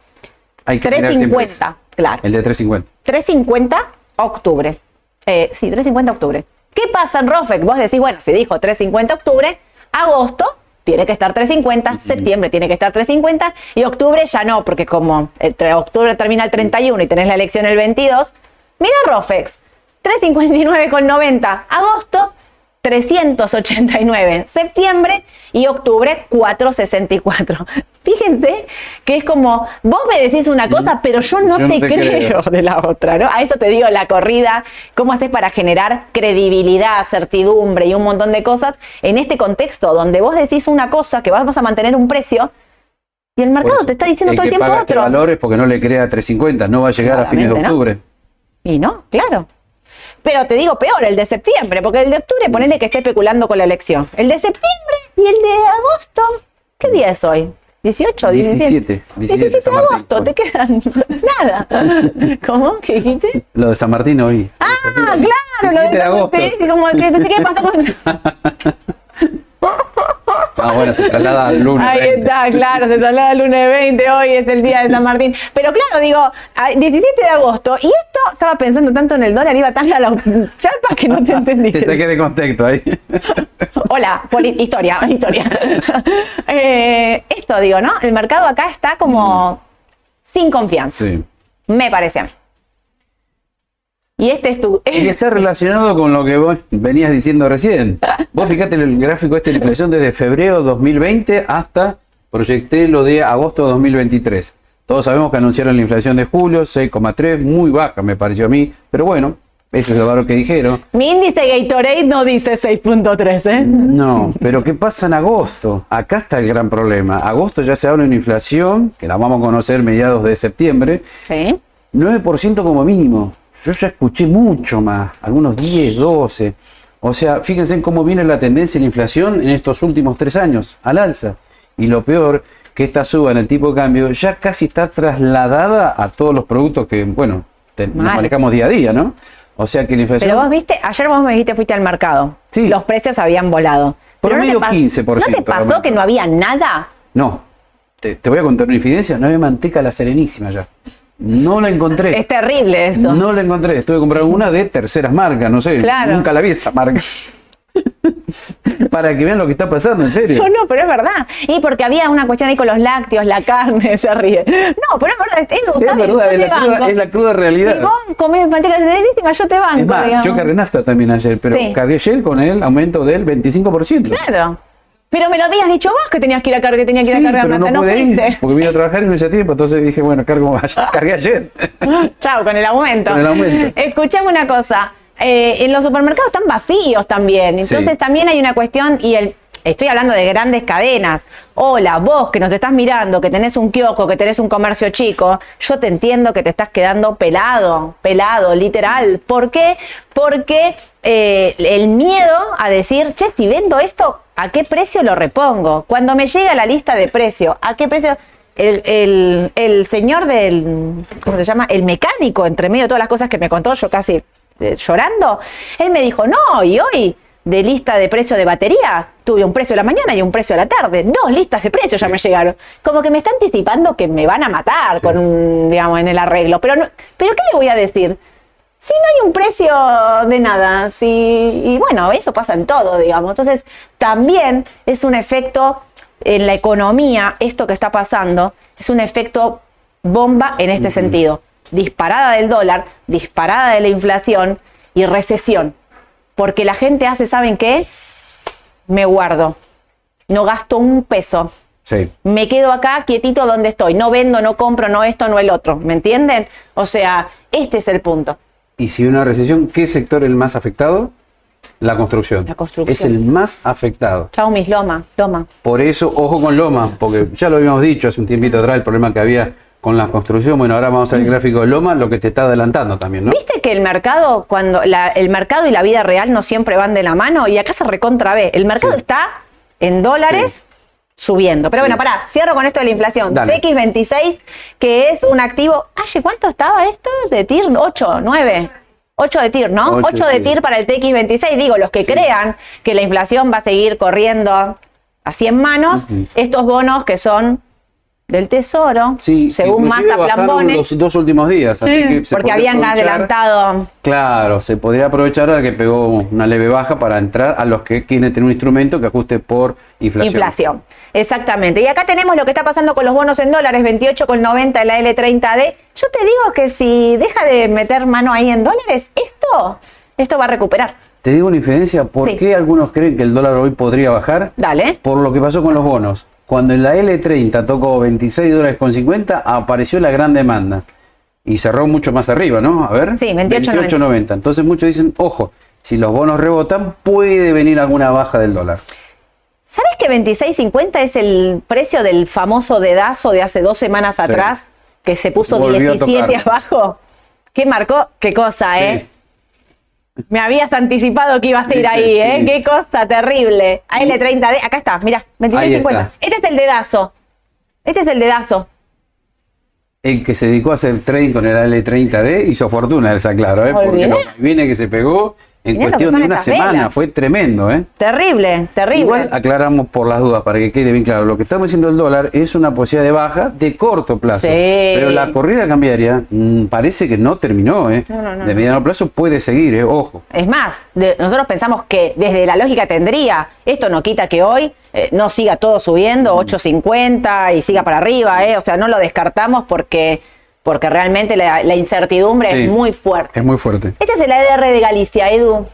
350, claro. El de 350. 350 octubre. Eh, sí, 350 octubre. ¿Qué pasa en Rofec? Vos decís, bueno, si dijo 350 octubre, agosto tiene que estar 350, septiembre tiene que estar 350 y octubre ya no, porque como entre octubre termina el 31 y tenés la elección el 22, mira Rofex, 359,90, agosto 389, septiembre y octubre 464. Fíjense que es como, vos me decís una cosa, pero yo no, te, creo, de la otra, ¿no? A eso te digo la corrida, cómo haces para generar credibilidad, certidumbre y un montón de cosas en este contexto donde vos decís una cosa que vamos a mantener un precio y el mercado te está diciendo todo el tiempo otro. valores porque no le crea 350, no va a llegar a fines de octubre. Y no, claro. Pero te digo peor, el de septiembre, porque el de octubre ponele que esté especulando con la elección. El de septiembre y el de agosto, ¿qué día es hoy? 18, 17. 17, de agosto, te quedan nada. ¿Cómo? ¿Qué dijiste? Lo de San Martín hoy. Ah, claro, lo de, de agosto. Como que, ¿Qué pasó con.? Ah, bueno, se traslada al lunes. Ahí está, claro, se traslada al lunes 20, hoy es el día de San Martín. Pero claro, digo, 17 de agosto, y esto estaba pensando tanto en el dólar, iba tan a la charpa que no te entendí. Te saqué de contexto ahí. Hola, historia, historia. Eh, esto digo, ¿no? El mercado acá está como sin confianza. Sí. Me parece a mí. Y este es tu. Y está relacionado con lo que vos venías diciendo recién. Vos fijate el gráfico este de inflación desde febrero 2020 hasta proyecté lo de agosto de 2023. Todos sabemos que anunciaron la inflación de julio, 6,3, muy baja me pareció a mí, pero bueno, Ese es lo que dijeron. Mi índice Gatorade no dice 6.3, ¿eh? No, pero ¿qué pasa en agosto? Acá está el gran problema. Agosto ya se habla de una inflación, que la vamos a conocer mediados de septiembre. Sí. 9% como mínimo. Yo ya escuché mucho más, algunos 10, 12. O sea, fíjense en cómo viene la tendencia de la inflación en estos últimos tres años, al alza. Y lo peor, que esta suba en el tipo de cambio ya casi está trasladada a todos los productos que, bueno, nos manejamos día a día, ¿no? O sea que la inflación. Pero vos viste, ayer vos me dijiste fuiste al mercado. Sí. Los precios habían volado. Por medio no 15%. ¿No te pasó que no había nada? No. Te, voy a contar una infidencia. No había manteca la serenísima ya. No la encontré. Es terrible eso. No la encontré. Estuve comprando una de terceras marcas, no sé. Claro. Nunca la vi esa marca. Para que vean lo que está pasando, en serio. No, no, pero es verdad. Y porque había una cuestión ahí con los lácteos, la carne, se ríe. No, pero es verdad, es, verdad, es la, cruda, es la, cruda, realidad. Y vos comés manteca yo te banco. Es más, yo cargué nafta también ayer, pero sí. cargué ayer con el aumento del 25%. Claro. Pero me lo habías dicho vos que tenías que ir a cargar, que tenía que ir a cargar pero no, no pude ir, porque vine a trabajar y no hice tiempo, entonces dije, bueno, cargo cargué ayer. Chao, con el aumento. Con el aumento. Escuchame una cosa. Eh, en los supermercados están vacíos también. Entonces también hay una cuestión, y el, estoy hablando de grandes cadenas. Hola, vos que nos estás mirando, que tenés un kiosco, que tenés un comercio chico, yo te entiendo que te estás quedando pelado, pelado, literal. ¿Por qué? Porque eh, el miedo a decir, che, si vendo esto, ¿a qué precio lo repongo? Cuando me llega la lista de precio, ¿a qué precio? El, el, señor del, ¿cómo se llama? El mecánico, entre medio de todas las cosas que me contó, yo casi eh, llorando, él me dijo, no, y hoy de lista de precio de batería, tuve un precio de la mañana y un precio de la tarde. Dos listas de precios ya me llegaron. Como que me está anticipando que me van a matar con un, digamos, en el arreglo. Pero, no, pero ¿qué le voy a decir? Si no hay un precio de nada, si, y bueno, eso pasa en todo, digamos. Entonces, también es un efecto en la economía, esto que está pasando, es un efecto bomba en este sentido disparada del dólar, disparada de la inflación y recesión. Porque la gente hace, ¿saben qué? Me guardo. No gasto un peso. Sí. Me quedo acá quietito donde estoy. No vendo, no compro, no esto, no el otro. ¿Me entienden? O sea, este es el punto. Y si una recesión, ¿qué sector es el más afectado? La construcción. La construcción. Es el más afectado. Chao, mis Loma, Loma. Por eso, ojo con Loma, porque ya lo habíamos dicho hace un tiempito atrás, el problema que había con la construcción. Bueno, ahora vamos al mm. gráfico de Loma, lo que te está adelantando también, ¿no? Viste que el mercado, cuando el mercado y la vida real no siempre van de la mano, y acá se recontra ve. El mercado está en dólares. Subiendo. Pero bueno, pará, cierro con esto de la inflación. TX26, que es un activo. Ay, ¿cuánto estaba esto? De TIR, 8, 9. 8 de TIR, ¿no? 8, de TIR para el TX26. Digo, los que crean que la inflación va a seguir corriendo así en manos, estos bonos que son del Tesoro, sí, según Massa Plambone. Los dos últimos días, así que porque habían adelantado. Claro, se podría aprovechar a que pegó una leve baja para entrar a los que quieren tener un instrumento que ajuste por inflación. Inflación, exactamente. Y acá tenemos lo que está pasando con los bonos en dólares, 28,90 de la L30D. Yo te digo que si deja de meter mano ahí en dólares, esto, esto va a recuperar. Te digo una infidencia, ¿por qué algunos creen que el dólar hoy podría bajar? Dale. Por lo que pasó con los bonos. Cuando en la L30 tocó 26 dólares con 50, apareció la gran demanda. Y cerró mucho más arriba, ¿no? A ver. Sí, 28.90. Entonces muchos dicen, ojo, si los bonos rebotan, puede venir alguna baja del dólar. ¿Sabes que 26.50 es el precio del famoso dedazo de hace dos semanas atrás? Que se puso 17 abajo. ¿Qué marcó? ¿Qué cosa, eh? Me habías anticipado que ibas a ir ahí, ¿eh? Qué cosa terrible. AL30D, acá está, mira, 26.50. Este es el dedazo. Este es el dedazo. El que se dedicó a hacer trading con el AL30D hizo fortuna, esa claro, ¿eh? Porque lo viene que se pegó en cuestión de una semana. Fue tremendo, ¿eh? Terrible, terrible. Igual aclaramos por las dudas para que quede bien claro. Lo que estamos diciendo el dólar es una posibilidad de baja de corto plazo. Pero la corrida cambiaria mm, parece que no terminó, ¿eh? De mediano plazo puede seguir, ¿eh? Ojo. Es más, nosotros pensamos que desde la lógica tendría. Esto no quita que hoy eh, no siga todo subiendo, 8.50 y siga para arriba, ¿eh? O sea, no lo descartamos porque porque realmente la, incertidumbre es muy fuerte. Es muy fuerte. Este es el ADR de Galicia, Edu.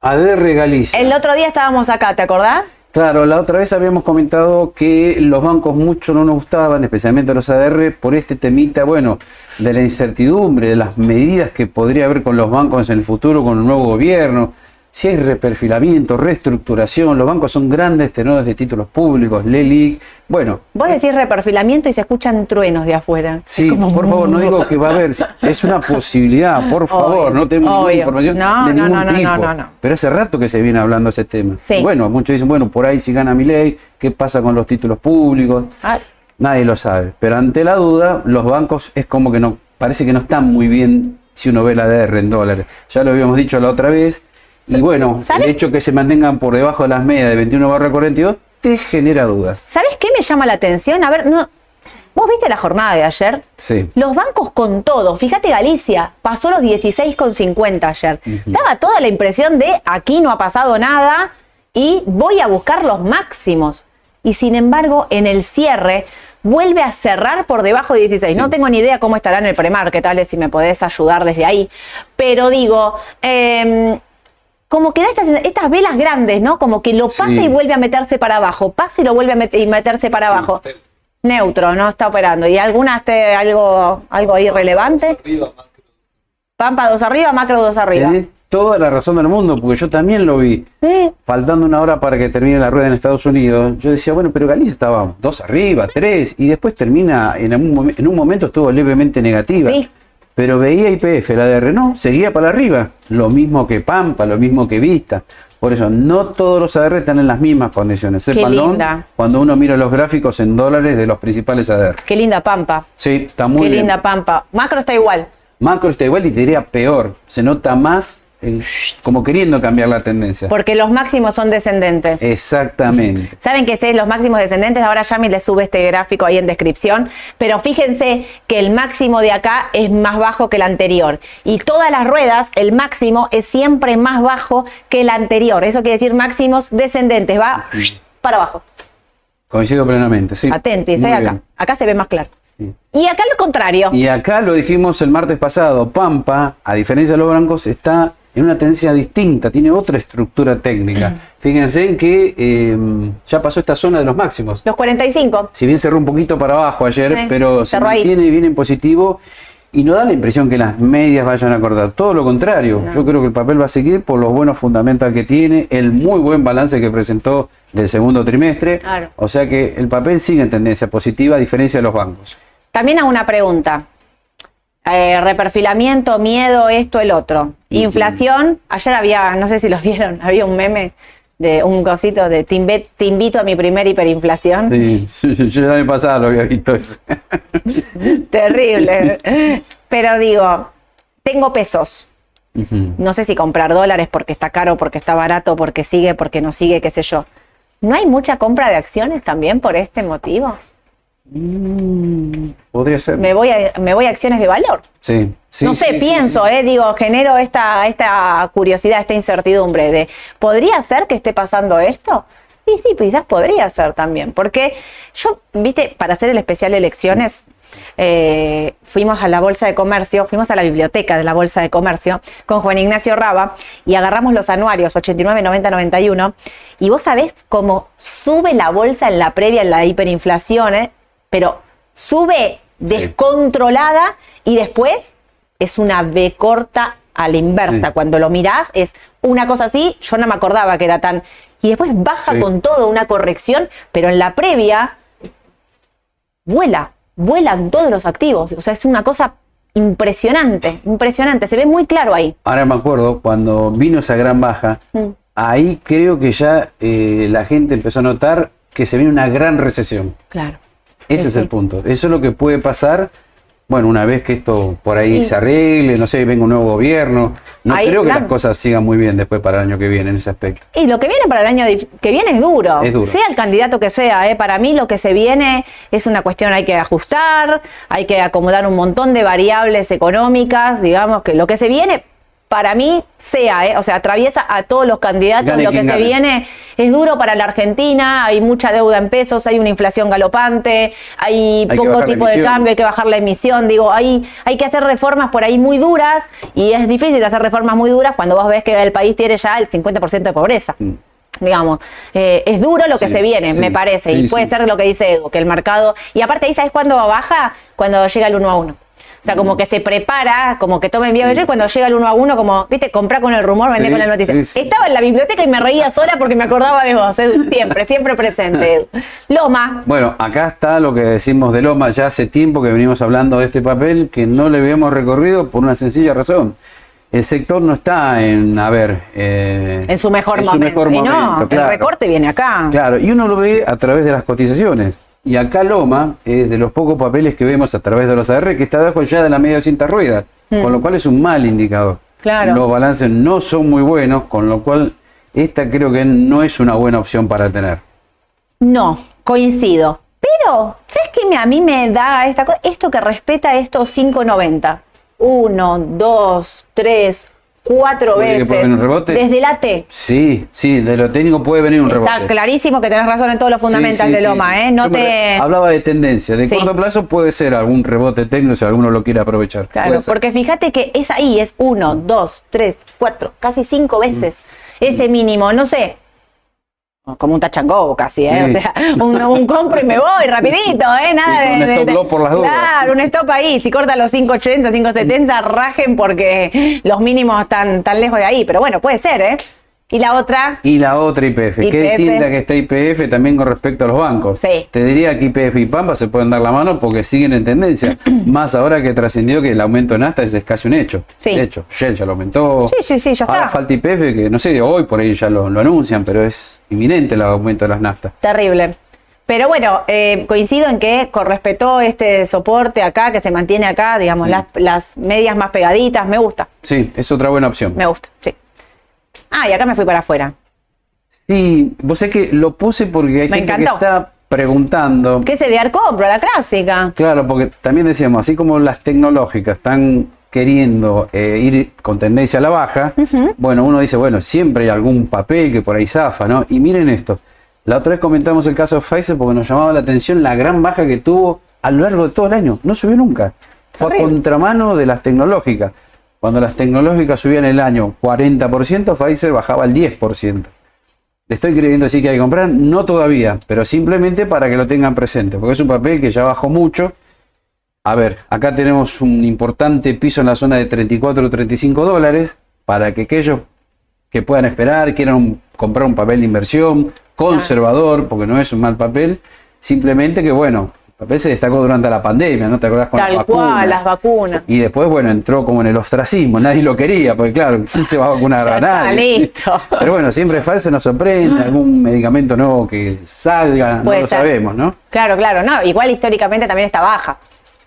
ADR Galicia. El otro día estábamos acá, ¿te acordás? Claro, la otra vez habíamos comentado que los bancos mucho no nos gustaban, especialmente los ADR, por este temita, bueno, de la incertidumbre, de las medidas que podría haber con los bancos en el futuro, con el nuevo gobierno si hay reperfilamiento, reestructuración, los bancos son grandes tenores de títulos públicos, LELIC, bueno. Vos decís reperfilamiento y se escuchan truenos de afuera. Sí, por favor, no digo que va a haber, es una posibilidad, por favor, no tenemos ninguna información de ningún tipo. Pero hace rato que se viene hablando ese tema. Bueno, muchos dicen, bueno, por ahí si gana mi ley, ¿qué pasa con los títulos públicos? Ah. Nadie lo sabe. Pero ante la duda, los bancos es como que no, parece que no están muy bien si uno ve la DR en dólares. Ya lo habíamos dicho la otra vez y bueno, el hecho que se mantengan por debajo de las medias de 21 barra 42 te genera dudas. ¿Sabes qué me llama la atención? A ver, no, ¿Vos viste la jornada de ayer? Sí. Los bancos con todo. Fíjate, Galicia pasó los 16,50 ayer. Daba toda la impresión de aquí no ha pasado nada y voy a buscar los máximos. Y sin embargo, en el cierre vuelve a cerrar por debajo de 16. No tengo ni idea cómo estará en el premarket, tal vez si me podés ayudar desde ahí. Pero digo, eh, como que da estas, estas velas grandes, ¿no? Como que lo pasa y vuelve a meterse para abajo, pasa y lo vuelve a meterse para abajo. Neutro, no está operando. ¿Y alguna este, algo, algo irrelevante? Pampa dos arriba, macro dos arriba. Tenés toda la razón del mundo, porque yo también lo vi. Faltando una hora para que termine la rueda en Estados Unidos, yo decía, bueno, pero Galicia estaba dos arriba, tres, y después termina, en un, en un momento estuvo levemente negativa. Sí. Pero veía IPF, la de Renault, seguía para arriba. Lo mismo que Pampa, lo mismo que Vista. Por eso, no todos los ADR están en las mismas condiciones. Sépanlo cuando uno mira los gráficos en dólares de los principales ADR. Qué linda Pampa. Sí, está muy bien. Qué linda Pampa. Macro está igual. Macro está igual y te diría peor. Se nota más como queriendo cambiar la tendencia. Porque los máximos son descendentes. Exactamente. Saben que es los máximos descendentes, ahora Yami les sube este gráfico ahí en descripción, pero fíjense que el máximo de acá es más bajo que el anterior. Y todas las ruedas, el máximo es siempre más bajo que el anterior. Eso quiere decir máximos descendentes, va para abajo. Coincido plenamente, sí. Atentis, ¿eh? acá. Acá se ve más claro. Y acá lo contrario. Y acá lo dijimos el martes pasado, Pampa, a diferencia de los blancos, está en una tendencia distinta, tiene otra estructura técnica. Fíjense en que em, ya pasó esta zona de los máximos. Los 45. Si bien cerró un poquito para abajo ayer, pero se mantiene bien en positivo y no da la impresión que las medias vayan a acordar. Todo lo contrario, yo creo que el papel va a seguir por los buenos fundamentales que tiene, el muy buen balance que presentó del segundo trimestre. O sea que el papel sigue en tendencia positiva a diferencia de los bancos. También a una pregunta. Eh, reperfilamiento, miedo, esto, el otro. Inflación, ayer había, no sé si los vieron, había un meme de un cosito de te, invito a mi primera hiperinflación. Sí, yo ya me pasaba lo había visto eso. Terrible. Pero digo, tengo pesos. No sé si comprar dólares porque está caro, porque está barato, porque sigue, porque no sigue, qué sé yo. ¿No hay mucha compra de acciones también por este motivo? Mm, podría ser. Me voy, a, me voy a acciones de valor. Sí. no sé, pienso, eh, digo, genero esta, esta curiosidad, esta incertidumbre de, ¿podría ser que esté pasando esto? Y sí, quizás podría ser también, porque yo, viste, para hacer el especial de elecciones, eh, fuimos a la Bolsa de Comercio, fuimos a la biblioteca de la Bolsa de Comercio con Juan Ignacio Raba y agarramos los anuarios 89, 90, 91 y vos sabés cómo sube la bolsa en la previa, en la hiperinflación, eh, pero sube descontrolada y después es una B corta a la inversa. Cuando lo mirás es una cosa así, yo no me acordaba que era tan... Y después baja con todo una corrección, pero en la previa vuela, vuelan todos los activos. O sea, es una cosa impresionante, impresionante. Se ve muy claro ahí. Ahora me acuerdo, cuando vino esa gran baja, mm. ahí creo que ya eh, la gente empezó a notar que se viene una gran recesión. Claro. Ese es el punto. Eso es lo que puede pasar, bueno, una vez que esto por ahí se arregle, no sé, venga un nuevo gobierno. No creo que las cosas sigan muy bien después para el año que viene en ese aspecto. Y lo que viene para el año que viene es duro. Sea el candidato que sea, ¿eh? para mí lo que se viene es una cuestión, hay que ajustar, hay que acomodar un montón de variables económicas, digamos que lo que se viene para mí sea, ¿eh? o sea, atraviesa a todos los candidatos. Lo que se viene es duro para la Argentina, hay mucha deuda en pesos, hay una inflación galopante, hay, poco tipo de cambio, hay que bajar la emisión, digo, hay, hay que hacer reformas por ahí muy duras y es difícil hacer reformas muy duras cuando vos ves que el país tiene ya el 50% de pobreza. Digamos, eh, es duro lo que se viene, me parece, y puede ser lo que dice Edu, que el mercado, y aparte ahí, ¿sabes cuándo baja? Cuando llega el 1 a 1 sea, como que se prepara, como que tome envío y cuando llega el uno a uno, como, viste, compra con el rumor, vende con la noticia. Estaba en la biblioteca y me reía sola porque me acordaba de vos, siempre, siempre presente. Loma. Bueno, acá está lo que decimos de Loma, ya hace tiempo que venimos hablando de este papel que no le habíamos recorrido por una sencilla razón el sector no está en, a ver... Eh, en su mejor momento. no, el recorte viene acá. Claro, y uno lo ve a través de las cotizaciones. Y acá Loma es de los pocos papeles que vemos a través de los AR que está debajo ya de la media cinta rueda, mm. con lo cual es un mal indicador. Claro. Los balances no son muy buenos, con lo cual esta creo que no es una buena opción para tener. No, coincido. Pero, ¿sabes qué a mí me da esta Esto que respeta estos 5.90. Uno, dos, tres, cuatro veces. Desde la T. Sí, sí, de lo técnico puede venir un rebote. Está clarísimo que tenés razón en todos los fundamentales de Loma, ¿eh? No te... Hablaba de tendencia. De corto plazo puede ser algún rebote técnico si alguno lo quiere aprovechar. Claro, porque fíjate que es ahí, es uno, dos, tres, cuatro, casi cinco veces ese mínimo. No sé, como un tachango casi, ¿eh? O sea, un, compro y me voy rapidito, ¿eh? Nada de, un stop por las dudas. Claro, un stop ahí. Si corta los 580, 570, rajen porque los mínimos están tan lejos de ahí. Pero bueno, puede ser, ¿eh? Y la otra. Y la otra IPF. Qué distinta que está IPF también con respecto a los bancos. Sí. Te diría que IPF y Pampa se pueden dar la mano porque siguen en tendencia. Más ahora que trascendió que el aumento en Asta es, casi un hecho. Sí. De hecho, Shell ya lo aumentó. Sí, sí, sí, ya ahora falta IPF que no sé, hoy por ahí ya lo, anuncian, pero es inminente el aumento de las naftas. Terrible. Pero bueno, eh, coincido en que a este soporte acá, que se mantiene acá, digamos, las, las medias más pegaditas, me gusta. Sí, es otra buena opción. Me gusta, sí. Ah, y acá me fui para afuera. Sí, vos sé que lo puse porque hay gente que está preguntando. ¿Qué se de compro, la clásica? Claro, porque también decíamos, así como las tecnológicas están queriendo eh, ir con tendencia a la baja, bueno, uno dice, bueno, siempre hay algún papel que por ahí zafa, ¿no? Y miren esto, la otra vez comentamos el caso de Pfizer porque nos llamaba la atención la gran baja que tuvo a lo largo de todo el año, no subió nunca, fue a contramano de las tecnológicas. Cuando las tecnológicas subían el año 40%, Pfizer bajaba el 10%. ¿Le estoy creyendo decir que hay que comprar? No todavía, pero simplemente para que lo tengan presente, porque es un papel que ya bajó mucho. A ver, acá tenemos un importante piso en la zona de 34 o 35 dólares para que aquellos que puedan esperar, quieran comprar un papel de inversión conservador, porque no es un mal papel, simplemente que bueno, papel se destacó durante la pandemia, ¿no te acordás con Tal las vacunas? cual, las vacunas. Y después, bueno, entró como en el ostracismo, nadie lo quería, porque claro, ¿quién se va a vacunar a nadie? listo. Pero bueno, siempre falso nos sorprende, algún medicamento nuevo que salga, no lo sabemos, ¿no? Claro, claro, no, igual históricamente también está baja.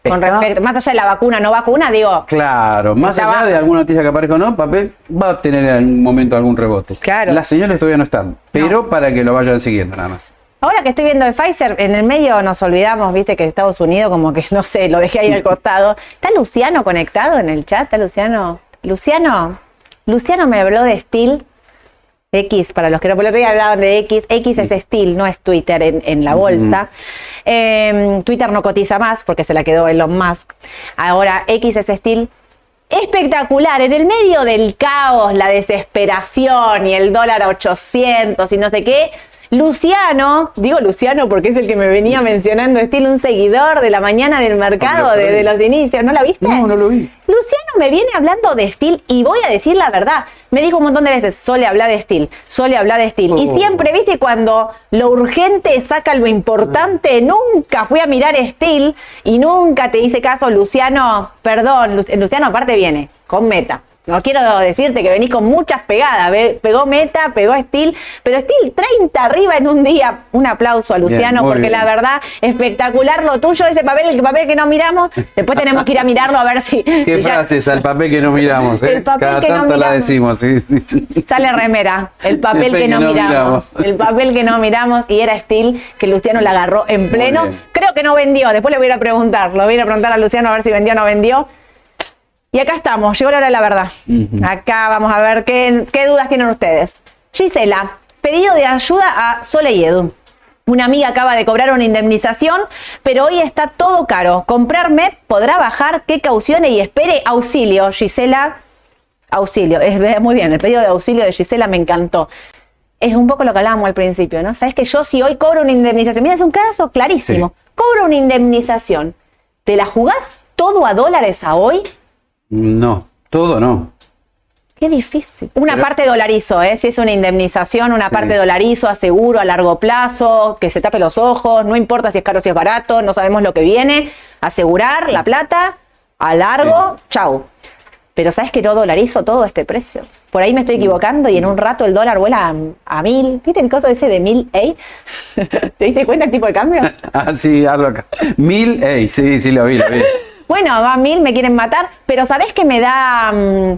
Con respecto, más allá de la vacuna, no vacuna, digo. Claro, más allá de alguna noticia que aparezca o no, papel va a tener en algún momento algún rebote. Claro. Las señales todavía no están, pero para que lo vayan siguiendo nada más. Ahora que estoy viendo de Pfizer, en el medio nos olvidamos, viste, que Estados Unidos como que, no sé, lo dejé ahí al costado. ¿Está Luciano conectado en el chat? ¿Está Luciano? Luciano, Luciano me habló de Steel. X, para los que no por el hablaban de X, X es Steel, no es Twitter en, la bolsa. Em, Twitter no cotiza más porque se la quedó Elon Musk. Ahora X es Steel. Espectacular, en el medio del caos, la desesperación y el dólar a 800 y no sé qué, Luciano, digo Luciano porque es el que me venía mencionando, estilo un seguidor de la mañana del mercado desde los inicios, ¿no la viste? No, no lo vi. Luciano me viene hablando de Steel y voy a decir la verdad. Me dijo un montón de veces, Sole habla de Steel, Sole habla de Steel. Y oh. siempre, viste, cuando lo urgente saca lo importante, nunca fui a mirar Steel y nunca te hice caso, Luciano, perdón, Luciano aparte viene con meta. No quiero decirte que venís con muchas pegadas. Pegó Meta, pegó Steel, pero Steel 30 arriba en un día. Un aplauso a Luciano, porque la verdad, espectacular lo tuyo, ese papel, el papel que no miramos. Después tenemos que ir a mirarlo a ver si. ¿Qué frases al papel que no miramos? ¿eh? El papel Cada que tanto no miramos. la decimos, sí, sí. Sale remera. El papel que, no, miramos. El papel que no miramos y era Steel que Luciano la agarró en pleno. Creo que no vendió. Después le voy a preguntar. Lo voy a preguntar a Luciano a ver si vendió o no vendió. Y acá estamos, llegó la hora de la verdad. Acá vamos a ver qué, dudas tienen ustedes. Gisela, pedido de ayuda a Sole y Edu. Una amiga acaba de cobrar una indemnización, pero hoy está todo caro. Comprarme podrá bajar, qué caucione y espere auxilio. Gisela, auxilio. Es muy bien, el pedido de auxilio de Gisela me encantó. es un poco lo que hablábamos al principio, ¿no? Sabes que yo si hoy cobro una indemnización, mira, es un caso clarísimo, cobro una indemnización, ¿te la jugás todo a dólares a hoy? No, todo no. Qué difícil. Una parte dolarizo, ¿eh? Si es una indemnización, una parte dolarizo, aseguro a largo plazo, que se tape los ojos, no importa si es caro o si es barato, no sabemos lo que viene. Asegurar la plata a largo, chau. Pero sabes que no dolarizo todo este precio. Por ahí me estoy equivocando y en un rato el dólar vuela a, mil. ¿Viste el coso ese de mil ey? ¿Te diste cuenta el tipo de cambio? ah, sí, hazlo acá. Mil ey, sí, sí, lo vi, lo vi. Bueno, va a mil, me quieren matar, pero ¿sabes que me da... Mm,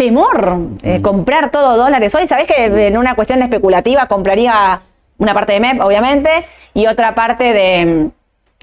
temor eh, comprar todo dólares hoy. Sabés que en una cuestión especulativa compraría una parte de MEP, obviamente, y otra parte de,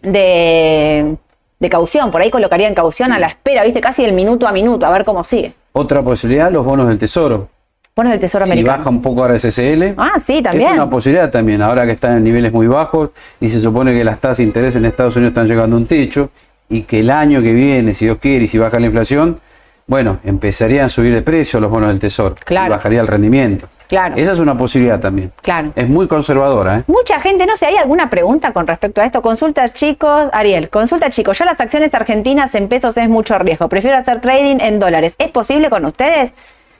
de, caución. Por ahí colocaría en caución a la espera, viste, casi el minuto a minuto, a ver cómo sigue. Otra posibilidad, los bonos del tesoro. Bonos del tesoro americano. Si baja un poco ahora el SCL. Ah, sí, también. Es una posibilidad también, ahora que están en niveles muy bajos y se supone que las tasas de interés en Estados Unidos están llegando a un techo y que el año que viene, si Dios quiere, y si baja la inflación, bueno, empezarían a subir de precio los bonos del tesoro. Claro. Y bajaría el rendimiento. Claro. Esa es una posibilidad también. Claro. Es muy conservadora. ¿eh? Mucha gente, no sé, ¿hay alguna pregunta con respecto a esto? Consulta, chicos. Ariel, consulta, chicos. Yo las acciones argentinas en pesos es mucho riesgo. Prefiero hacer trading en dólares. ¿Es posible con ustedes?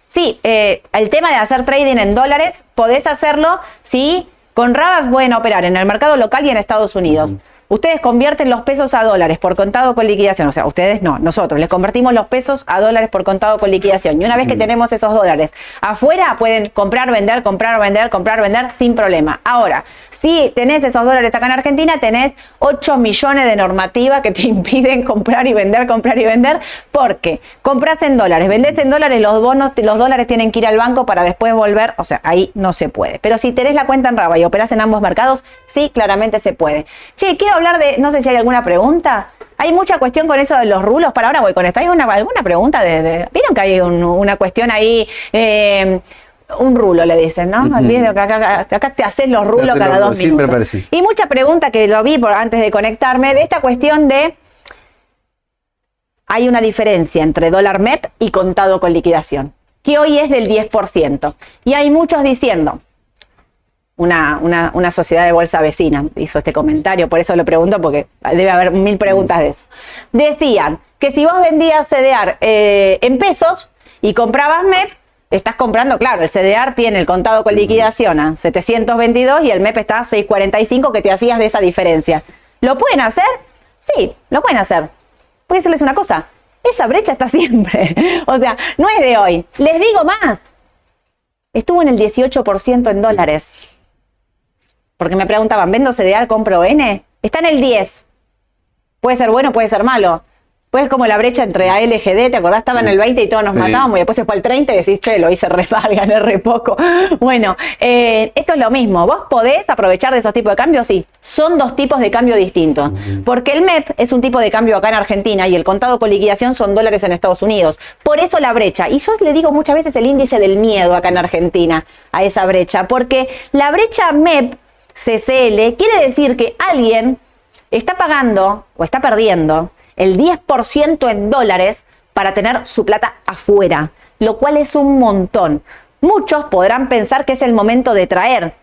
Sí, eh, el tema de hacer trading en dólares, podés hacerlo si con RABA pueden operar en el mercado local y en Estados Unidos. Ustedes convierten los pesos a dólares por contado con liquidación. O sea, ustedes no, nosotros les convertimos los pesos a dólares por contado con liquidación. Y una vez que tenemos esos dólares afuera, pueden comprar, vender, comprar, vender, comprar, vender sin problema. Ahora, si tenés esos dólares acá en Argentina, tenés 8 millones de normativas que te impiden comprar y vender, comprar y vender, porque compras en dólares, vendés en dólares, los bonos, los dólares tienen que ir al banco para después volver. O sea, ahí no se puede. Pero si tenés la cuenta en Raba y operás en ambos mercados, sí, claramente se puede. Che, quiero hablar de, no sé si hay alguna pregunta. Hay mucha cuestión con eso de los rulos. Para ahora voy con esto. ¿Hay una, alguna pregunta de, ¿Vieron que hay una cuestión ahí? Eh, un rulo le dicen, ¿no? acá, te haces los rulos cada dos minutos. Y mucha pregunta que lo vi por, antes de conectarme de esta cuestión de hay una diferencia entre dólar MEP y contado con liquidación, que hoy es del 10%. Y hay muchos diciendo, una, una, una, sociedad de bolsa vecina hizo este comentario, por eso lo pregunto, porque debe haber mil preguntas de eso. Decían que si vos vendías CDR eh, en pesos y comprabas MEP, estás comprando, claro, el CDR tiene el contado con liquidación a 722 y el MEP está a 645 que te hacías de esa diferencia. ¿Lo pueden hacer? Sí, lo pueden hacer. Voy a decirles una cosa, esa brecha está siempre. o sea, no es de hoy. Les digo más. Estuvo en el 18% en dólares porque me preguntaban, ¿vendo CDR, compro N? Está en el 10. Puede ser bueno, puede ser malo. Pues como la brecha entre ALGD, ¿te acordás? Estaba en el 20 y todos nos matábamos y después se fue al 30 y decís, che, lo hice re mal, gané re poco. Bueno, eh, esto es lo mismo. ¿Vos podés aprovechar de esos tipos de cambios? Sí, son dos tipos de cambio distintos. Porque el MEP es un tipo de cambio acá en Argentina y el contado con liquidación son dólares en Estados Unidos. Por eso la brecha. Y yo le digo muchas veces el índice del miedo acá en Argentina a esa brecha. Porque la brecha MEP CCL, quiere decir que alguien está pagando o está perdiendo el 10% en dólares para tener su plata afuera, lo cual es un montón. Muchos podrán pensar que es el momento de traer,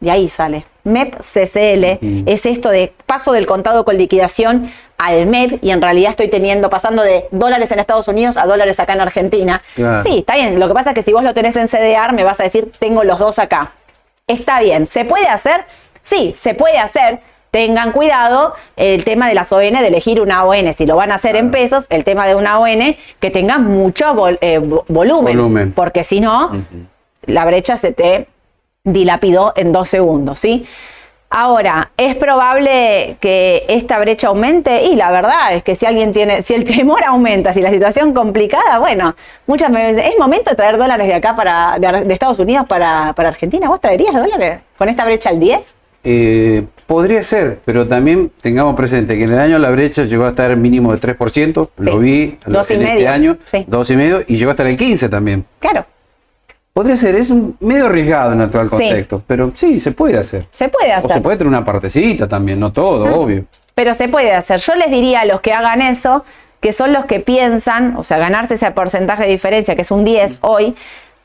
de ahí sale. MEP CCL es esto de paso del contado con liquidación al MEP y en realidad estoy teniendo, pasando de dólares en Estados Unidos a dólares acá en Argentina. Sí, está bien. Lo que pasa es que si vos lo tenés en CDR, me vas a decir, tengo los dos acá. Está bien, ¿se puede hacer? Sí, se puede hacer. Tengan cuidado el tema de las ON, de elegir una ON, si lo van a hacer en pesos, el tema de una ON que tenga mucho eh, volumen, porque si no, la brecha se te dilapidó en dos segundos, ¿sí? Ahora, ¿es probable que esta brecha aumente? Y la verdad es que si alguien tiene, si el temor aumenta, si la situación complicada, bueno, muchas veces es momento de traer dólares de acá para, de, Estados Unidos para, para, Argentina. ¿Vos traerías dólares con esta brecha al 10? Eh, podría ser, pero también tengamos presente que en el año la brecha llegó a estar mínimo de 3%, lo vi en este año, sí. y medio, y llegó a estar el 15 también. Claro. Podría ser, es un medio arriesgado en el actual contexto, pero sí, se puede hacer. Se puede hacer. O se puede tener una partecita también, no todo, obvio. Pero se puede hacer. Yo les diría a los que hagan eso, que son los que piensan, o sea, ganarse ese porcentaje de diferencia, que es un 10 hoy,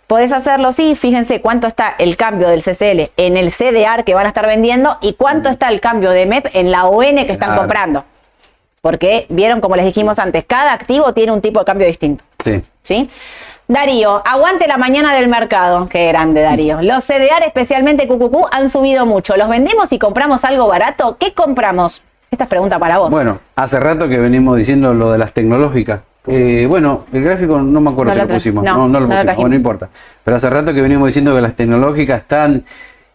Podés hacerlo, sí, fíjense cuánto está el cambio del CCL en el CDR que van a estar vendiendo y cuánto está el cambio de MEP en la ON que están comprando. Porque vieron, como les dijimos antes, cada activo tiene un tipo de cambio distinto. Sí. ¿Sí? Darío, aguante la mañana del mercado. Qué grande, Darío. Los CDR, especialmente QQQ, han subido mucho. ¿Los vendemos y compramos algo barato? ¿Qué compramos? Esta es pregunta para vos. Bueno, hace rato que venimos diciendo lo de las tecnológicas. Eh, bueno, el gráfico no me acuerdo si lo, pusimos. No, no, lo pusimos, no, importa. Pero hace rato que venimos diciendo que las tecnológicas están,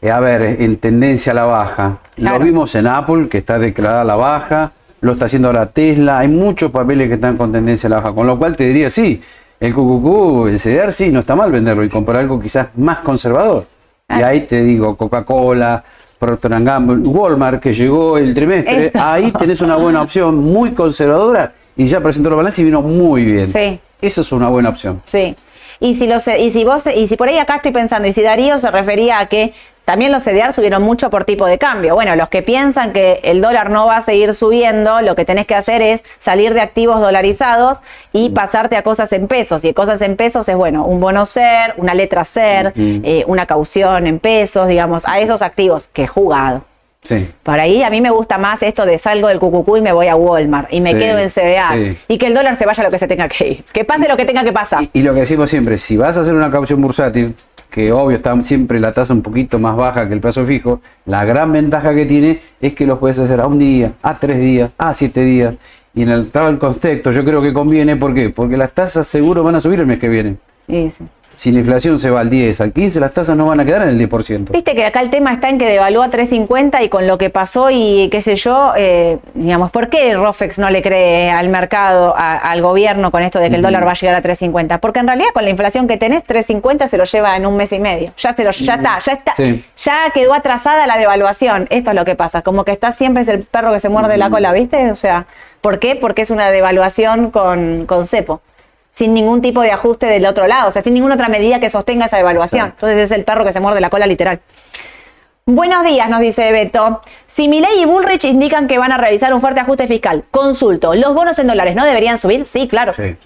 eh, a ver, en tendencia a la baja. Lo vimos en Apple, que está declarada la baja. Lo está haciendo ahora Tesla. Hay muchos papeles que están con tendencia a la baja. Con lo cual te diría, sí, el QQQ, el CDR, sí, no está mal venderlo y comprar algo quizás más conservador. Y ah. ahí te digo, Coca-Cola, Procter Gamble, Walmart, que llegó el trimestre, ahí tenés una buena opción, muy conservadora y ya presentó los balances y vino muy bien. Sí. Eso es una buena opción. Sí. Y si, los, y si vos, y si por ahí acá estoy pensando, y si Darío se refería a que también los CDR subieron mucho por tipo de cambio. Bueno, los que piensan que el dólar no va a seguir subiendo, lo que tenés que hacer es salir de activos dolarizados y pasarte a cosas en pesos. Y cosas en pesos es, bueno, un bono ser, una letra ser, eh, una caución en pesos, digamos, a esos activos que he jugado. Sí. Por ahí a mí me gusta más esto de salgo del cucucú y me voy a Walmart y me quedo en CDA y que el dólar se vaya a lo que se tenga que ir. Que pase lo que tenga que pasar. Y, y, lo que decimos siempre, si vas a hacer una caución bursátil, que obvio está siempre la tasa un poquito más baja que el plazo fijo, la gran ventaja que tiene es que lo puedes hacer a un día, a tres días, a siete días. Y en el tal contexto yo creo que conviene, ¿por qué? Porque las tasas seguro van a subir el mes que viene. Sí, sí. Si la inflación se va al 10, al 15, las tasas no van a quedar en el 10%. Viste que acá el tema está en que devalúa 3.50 y con lo que pasó y qué sé yo, eh, digamos, ¿por qué Rofex no le cree al mercado, al gobierno con esto de que el dólar va a llegar a 3.50? Porque en realidad con la inflación que tenés, 3.50 se lo lleva en un mes y medio. Ya, se lo, ya está, ya está. Ya quedó atrasada la devaluación. Esto es lo que pasa, como que está siempre es el perro que se muerde la cola, ¿viste? O sea, ¿por qué? Porque es una devaluación con, con cepo sin ningún tipo de ajuste del otro lado, o sea, sin ninguna otra medida que sostenga esa evaluación. Entonces es el perro que se muerde la cola literal. Buenos días, nos dice Beto. Si Milei y Bullrich indican que van a realizar un fuerte ajuste fiscal, consulto, ¿los bonos en dólares no deberían subir? Sí, claro. Sí.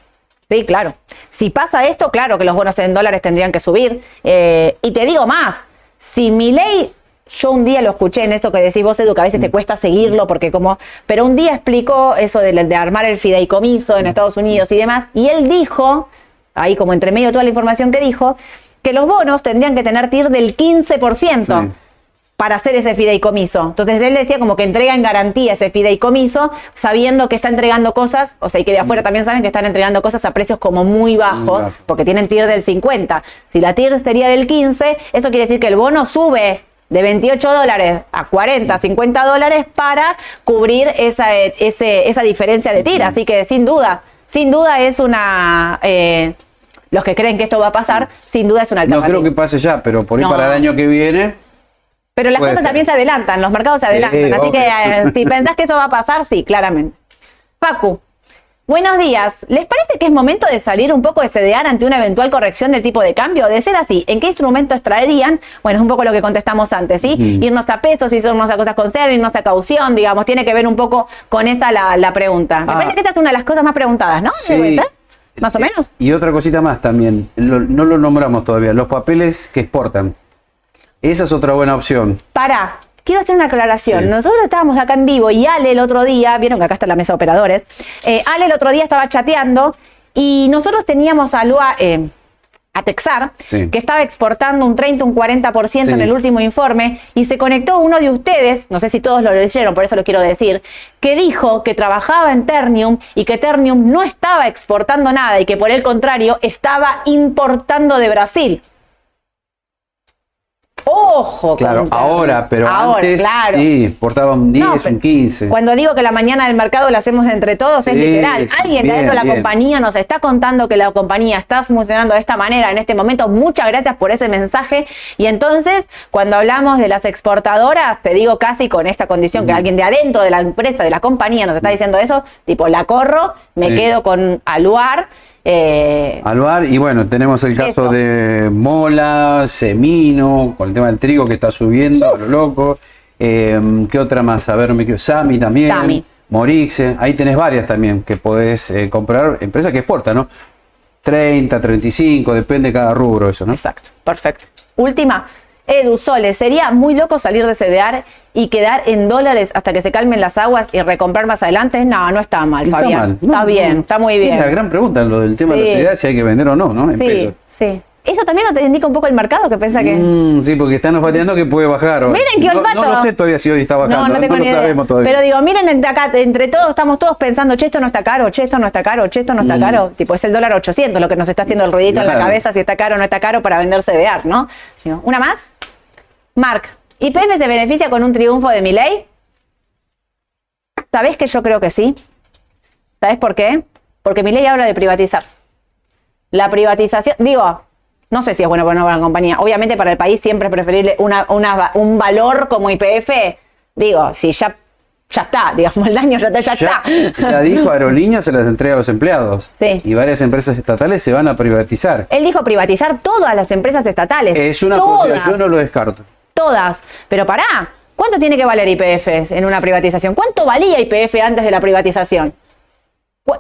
Sí, claro. Si pasa esto, claro que los bonos en dólares tendrían que subir. Eh, y te digo más, si Milei yo un día lo escuché en esto que decís vos, Edu, que a veces te mm. cuesta seguirlo porque como, pero un día explicó eso de, de armar el fideicomiso en mm. Estados Unidos y demás, y él dijo, ahí como entre medio toda la información que dijo, que los bonos tendrían que tener TIR del 15%. para hacer ese fideicomiso. Entonces él decía como que entrega en garantía ese fideicomiso, sabiendo que está entregando cosas, o sea, y que de afuera mm. también saben que están entregando cosas a precios como muy bajos, porque tienen TIR del 50. Si la TIR sería del 15, eso quiere decir que el bono sube de 28 dólares a 40, 50 dólares para cubrir esa, ese, esa diferencia de tira. Así que sin duda, sin duda es una... Eh, los que creen que esto va a pasar, sin duda es una alternativa. No creo que pase ya, pero por ahí para el año que viene... Pero las cosas también se adelantan, los mercados se adelantan. así que eh, si pensás que eso va a pasar, sí, claramente. Pacu, Buenos días. ¿Les parece que es momento de salir un poco de CDR ante una eventual corrección del tipo de cambio? De ser así, ¿en qué instrumentos traerían? Bueno, es un poco lo que contestamos antes, ¿sí? Irnos a pesos, irnos a cosas con ser, irnos a caución, digamos, tiene que ver un poco con esa la, pregunta. Me ah. parece que esta es una de las cosas más preguntadas, ¿no? Sí. Más o menos. Y otra cosita más también, no lo nombramos todavía, los papeles que exportan. Esa es otra buena opción. Para, quiero hacer una aclaración. Nosotros estábamos acá en vivo y Ale el otro día, vieron que acá está la mesa de operadores, eh, Ale el otro día estaba chateando y nosotros teníamos a Lua... Eh, a Texar, que estaba exportando un 30, un 40% en el último informe, y se conectó uno de ustedes, no sé si todos lo leyeron, por eso lo quiero decir, que dijo que trabajaba en Ternium y que Ternium no estaba exportando nada y que por el contrario estaba importando de Brasil. Ojo, claro, ahora, pero antes sí, portaban un 10, un 15. Cuando digo que la mañana del mercado la hacemos entre todos, es literal. Alguien de dentro de la compañía nos está contando que la compañía está funcionando de esta manera en este momento. Muchas gracias por ese mensaje. Y entonces, cuando hablamos de las exportadoras, te digo casi con esta condición que mm. alguien de adentro de la empresa, de la compañía, nos está diciendo eso, tipo, la corro, me quedo con Aluar eh, Aluar, y bueno, tenemos el caso de Mola, Semino, con el tema del trigo que está subiendo, a lo loco. Eh, ¿Qué otra más? A ver, me quiero. Sami también. Sami. Morixe, ahí tenés varias también que podés eh, comprar, empresas que exportan, ¿no? 30, 35, depende de cada rubro eso, ¿no? Exacto, perfecto. Última, Edu Sole, sería muy loco salir de CDR y quedar en dólares hasta que se calmen las aguas y recomprar más adelante. No, no está mal, Fabián. está bien, está muy bien. Es la gran pregunta, lo del tema de la CDR, si hay que vender o no, ¿no? sí, sí. Eso también no te indica un poco el mercado que piensa que. Mm, sí, porque están olfateando que puede bajar. Miren qué olfato. No, no, sé todavía si hoy está bajando. No, no, tengo lo sabemos todavía. Pero digo, miren acá, entre todos estamos todos pensando, che, esto no está caro, che, esto no está caro, che, esto no está mm. caro. Tipo, es el dólar 800 lo que nos está haciendo el ruidito en la cabeza si está caro o no está caro para venderse de art, ¿no? Una más. Mark, ¿YPF se beneficia con un triunfo de mi ley? ¿Sabés que yo creo que sí? ¿Sabés por qué? Porque mi ley habla de privatizar. La privatización, digo, no sé si es bueno para una compañía. Obviamente para el país siempre es preferible un valor como IPF. Digo, si ya, ya está, digamos, el daño ya, ya, está. Ya dijo Aerolíneas se las entrega a los empleados. Sí. Y varias empresas estatales se van a privatizar. Él dijo privatizar todas las empresas estatales. Es una posibilidad, yo no lo descarto. Todas. Pero pará, ¿cuánto tiene que valer IPF en una privatización? ¿Cuánto valía IPF antes de la privatización?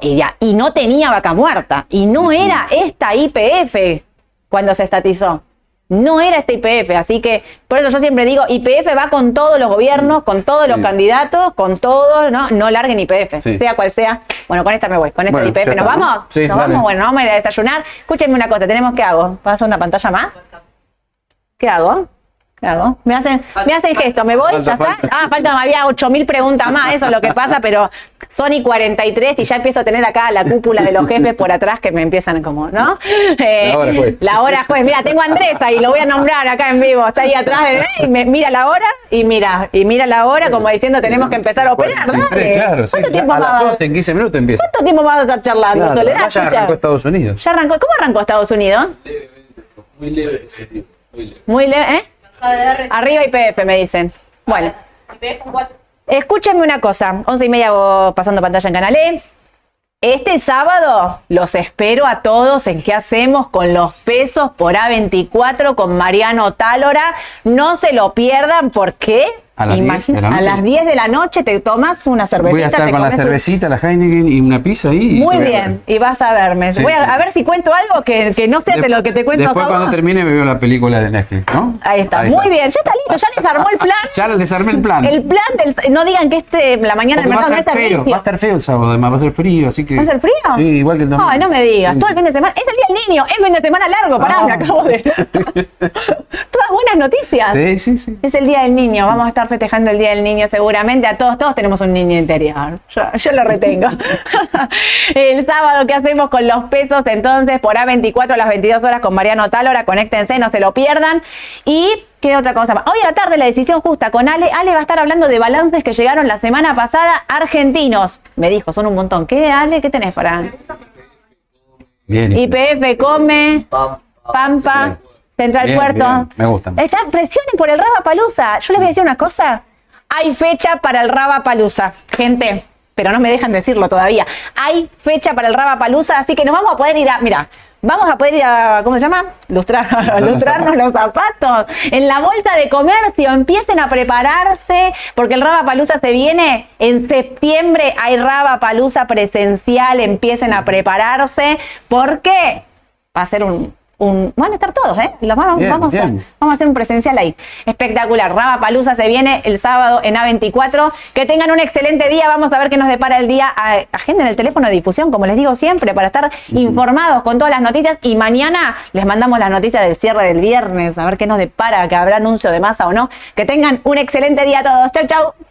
Y, ya, y no tenía vaca muerta. Y no era esta IPF cuando se estatizó. No era este IPF, así que por eso yo siempre digo, IPF va con todos los gobiernos, con todos los candidatos, con todos, ¿no? No larguen IPF, sea cual sea. Bueno, con esta me voy, con esta IPF. ¿Nos vamos? Sí, ¿Nos vamos? Bueno, vamos a ir a desayunar. Escúchenme una cosa, ¿tenemos qué hago? ¿Pasa una pantalla más? ¿Qué hago? Hago? Me hacen, me hacen gesto, me voy, ya está. Ah, falta, había 8000 preguntas más, eso es lo que pasa, pero Sony 43 y ya empiezo a tener acá la cúpula de los jefes por atrás que me empiezan como, ¿no? Eh, la hora juez. Mira, tengo a Andrés ahí, lo voy a nombrar acá en vivo, está ahí atrás de y me mira la hora y mira, y mira la hora como diciendo tenemos que empezar a operar, Claro, ¿Cuánto tiempo a las 12, en 15 minutos empieza. ¿Cuánto tiempo vas a estar charlando, Soledad? Ya arrancó Estados Unidos. Ya arrancó, ¿cómo arrancó Estados Unidos? Muy leve, muy leve. Muy leve, ¿eh? Arriba IPF, me dicen. Bueno. Escúchenme una cosa. Once y media pasando pantalla en Canal E. Este sábado los espero a todos en qué hacemos con los pesos por A24 con Mariano Tálora. No se lo pierdan porque a las, 10 de, la noche te tomas una cervecita. Voy a estar con la cervecita, la Heineken y una pizza ahí. Muy bien, y vas a verme. Voy a, ver si cuento algo que, que no sea de, lo que te cuento Después cuando termine me veo la película de Netflix, ¿no? Ahí está, muy bien, ya está listo, ya les armó el plan. ya les armé el plan. El plan del... No digan que este, la mañana del mercado no está feo, Va a estar feo el sábado, además va a ser frío, así que... ¿Va a ser frío? Sí, igual que el domingo. Ay, no me digas, todo el fin de semana... Es el día del niño, es fin de semana largo, pará, me acabo de... Todas buenas noticias. Sí, sí, sí. Es el día del niño, vamos a estar festejando el día del niño seguramente, a todos, todos tenemos un niño interior. Yo, lo retengo. el sábado, ¿qué hacemos con los pesos? Entonces, por A24 a las 22 horas con Mariano Talora, conéctense, no se lo pierdan. Y ¿Qué otra cosa más? Hoy a la tarde la decisión justa con Ale. Ale va a estar hablando de balances que llegaron la semana pasada argentinos. Me dijo, son un montón. ¿Qué, Ale? ¿Qué tenés para? Bien. IPF come, Pampa, Central Puerto. Me gustan. Presionen por el Raba Palusa. Yo les voy a decir una cosa. Hay fecha para el Raba Palusa, gente, pero no me dejan decirlo todavía. Hay fecha para el Raba Palusa, así que nos vamos a poder ir a, mira, vamos a poder ir a, ¿cómo se llama? Lustrar, lustrarnos los zapatos. En la bolsa de comercio, empiecen a prepararse, porque el Raba Palusa se viene en septiembre. Hay Raba Palusa presencial, empiecen a prepararse, porque va a ser un, van a estar todos, ¿eh? vamos, vamos, A, vamos, a, hacer un presencial ahí. Espectacular. Raba Palusa se viene el sábado en A24. Que tengan un excelente día. Vamos a ver qué nos depara el día. Agenda en el teléfono de difusión, como les digo siempre, para estar informados con todas las noticias. Y mañana les mandamos las noticias del cierre del viernes, a ver qué nos depara, que habrá anuncio de masa o no. Que tengan un excelente día a todos. Chau, chau.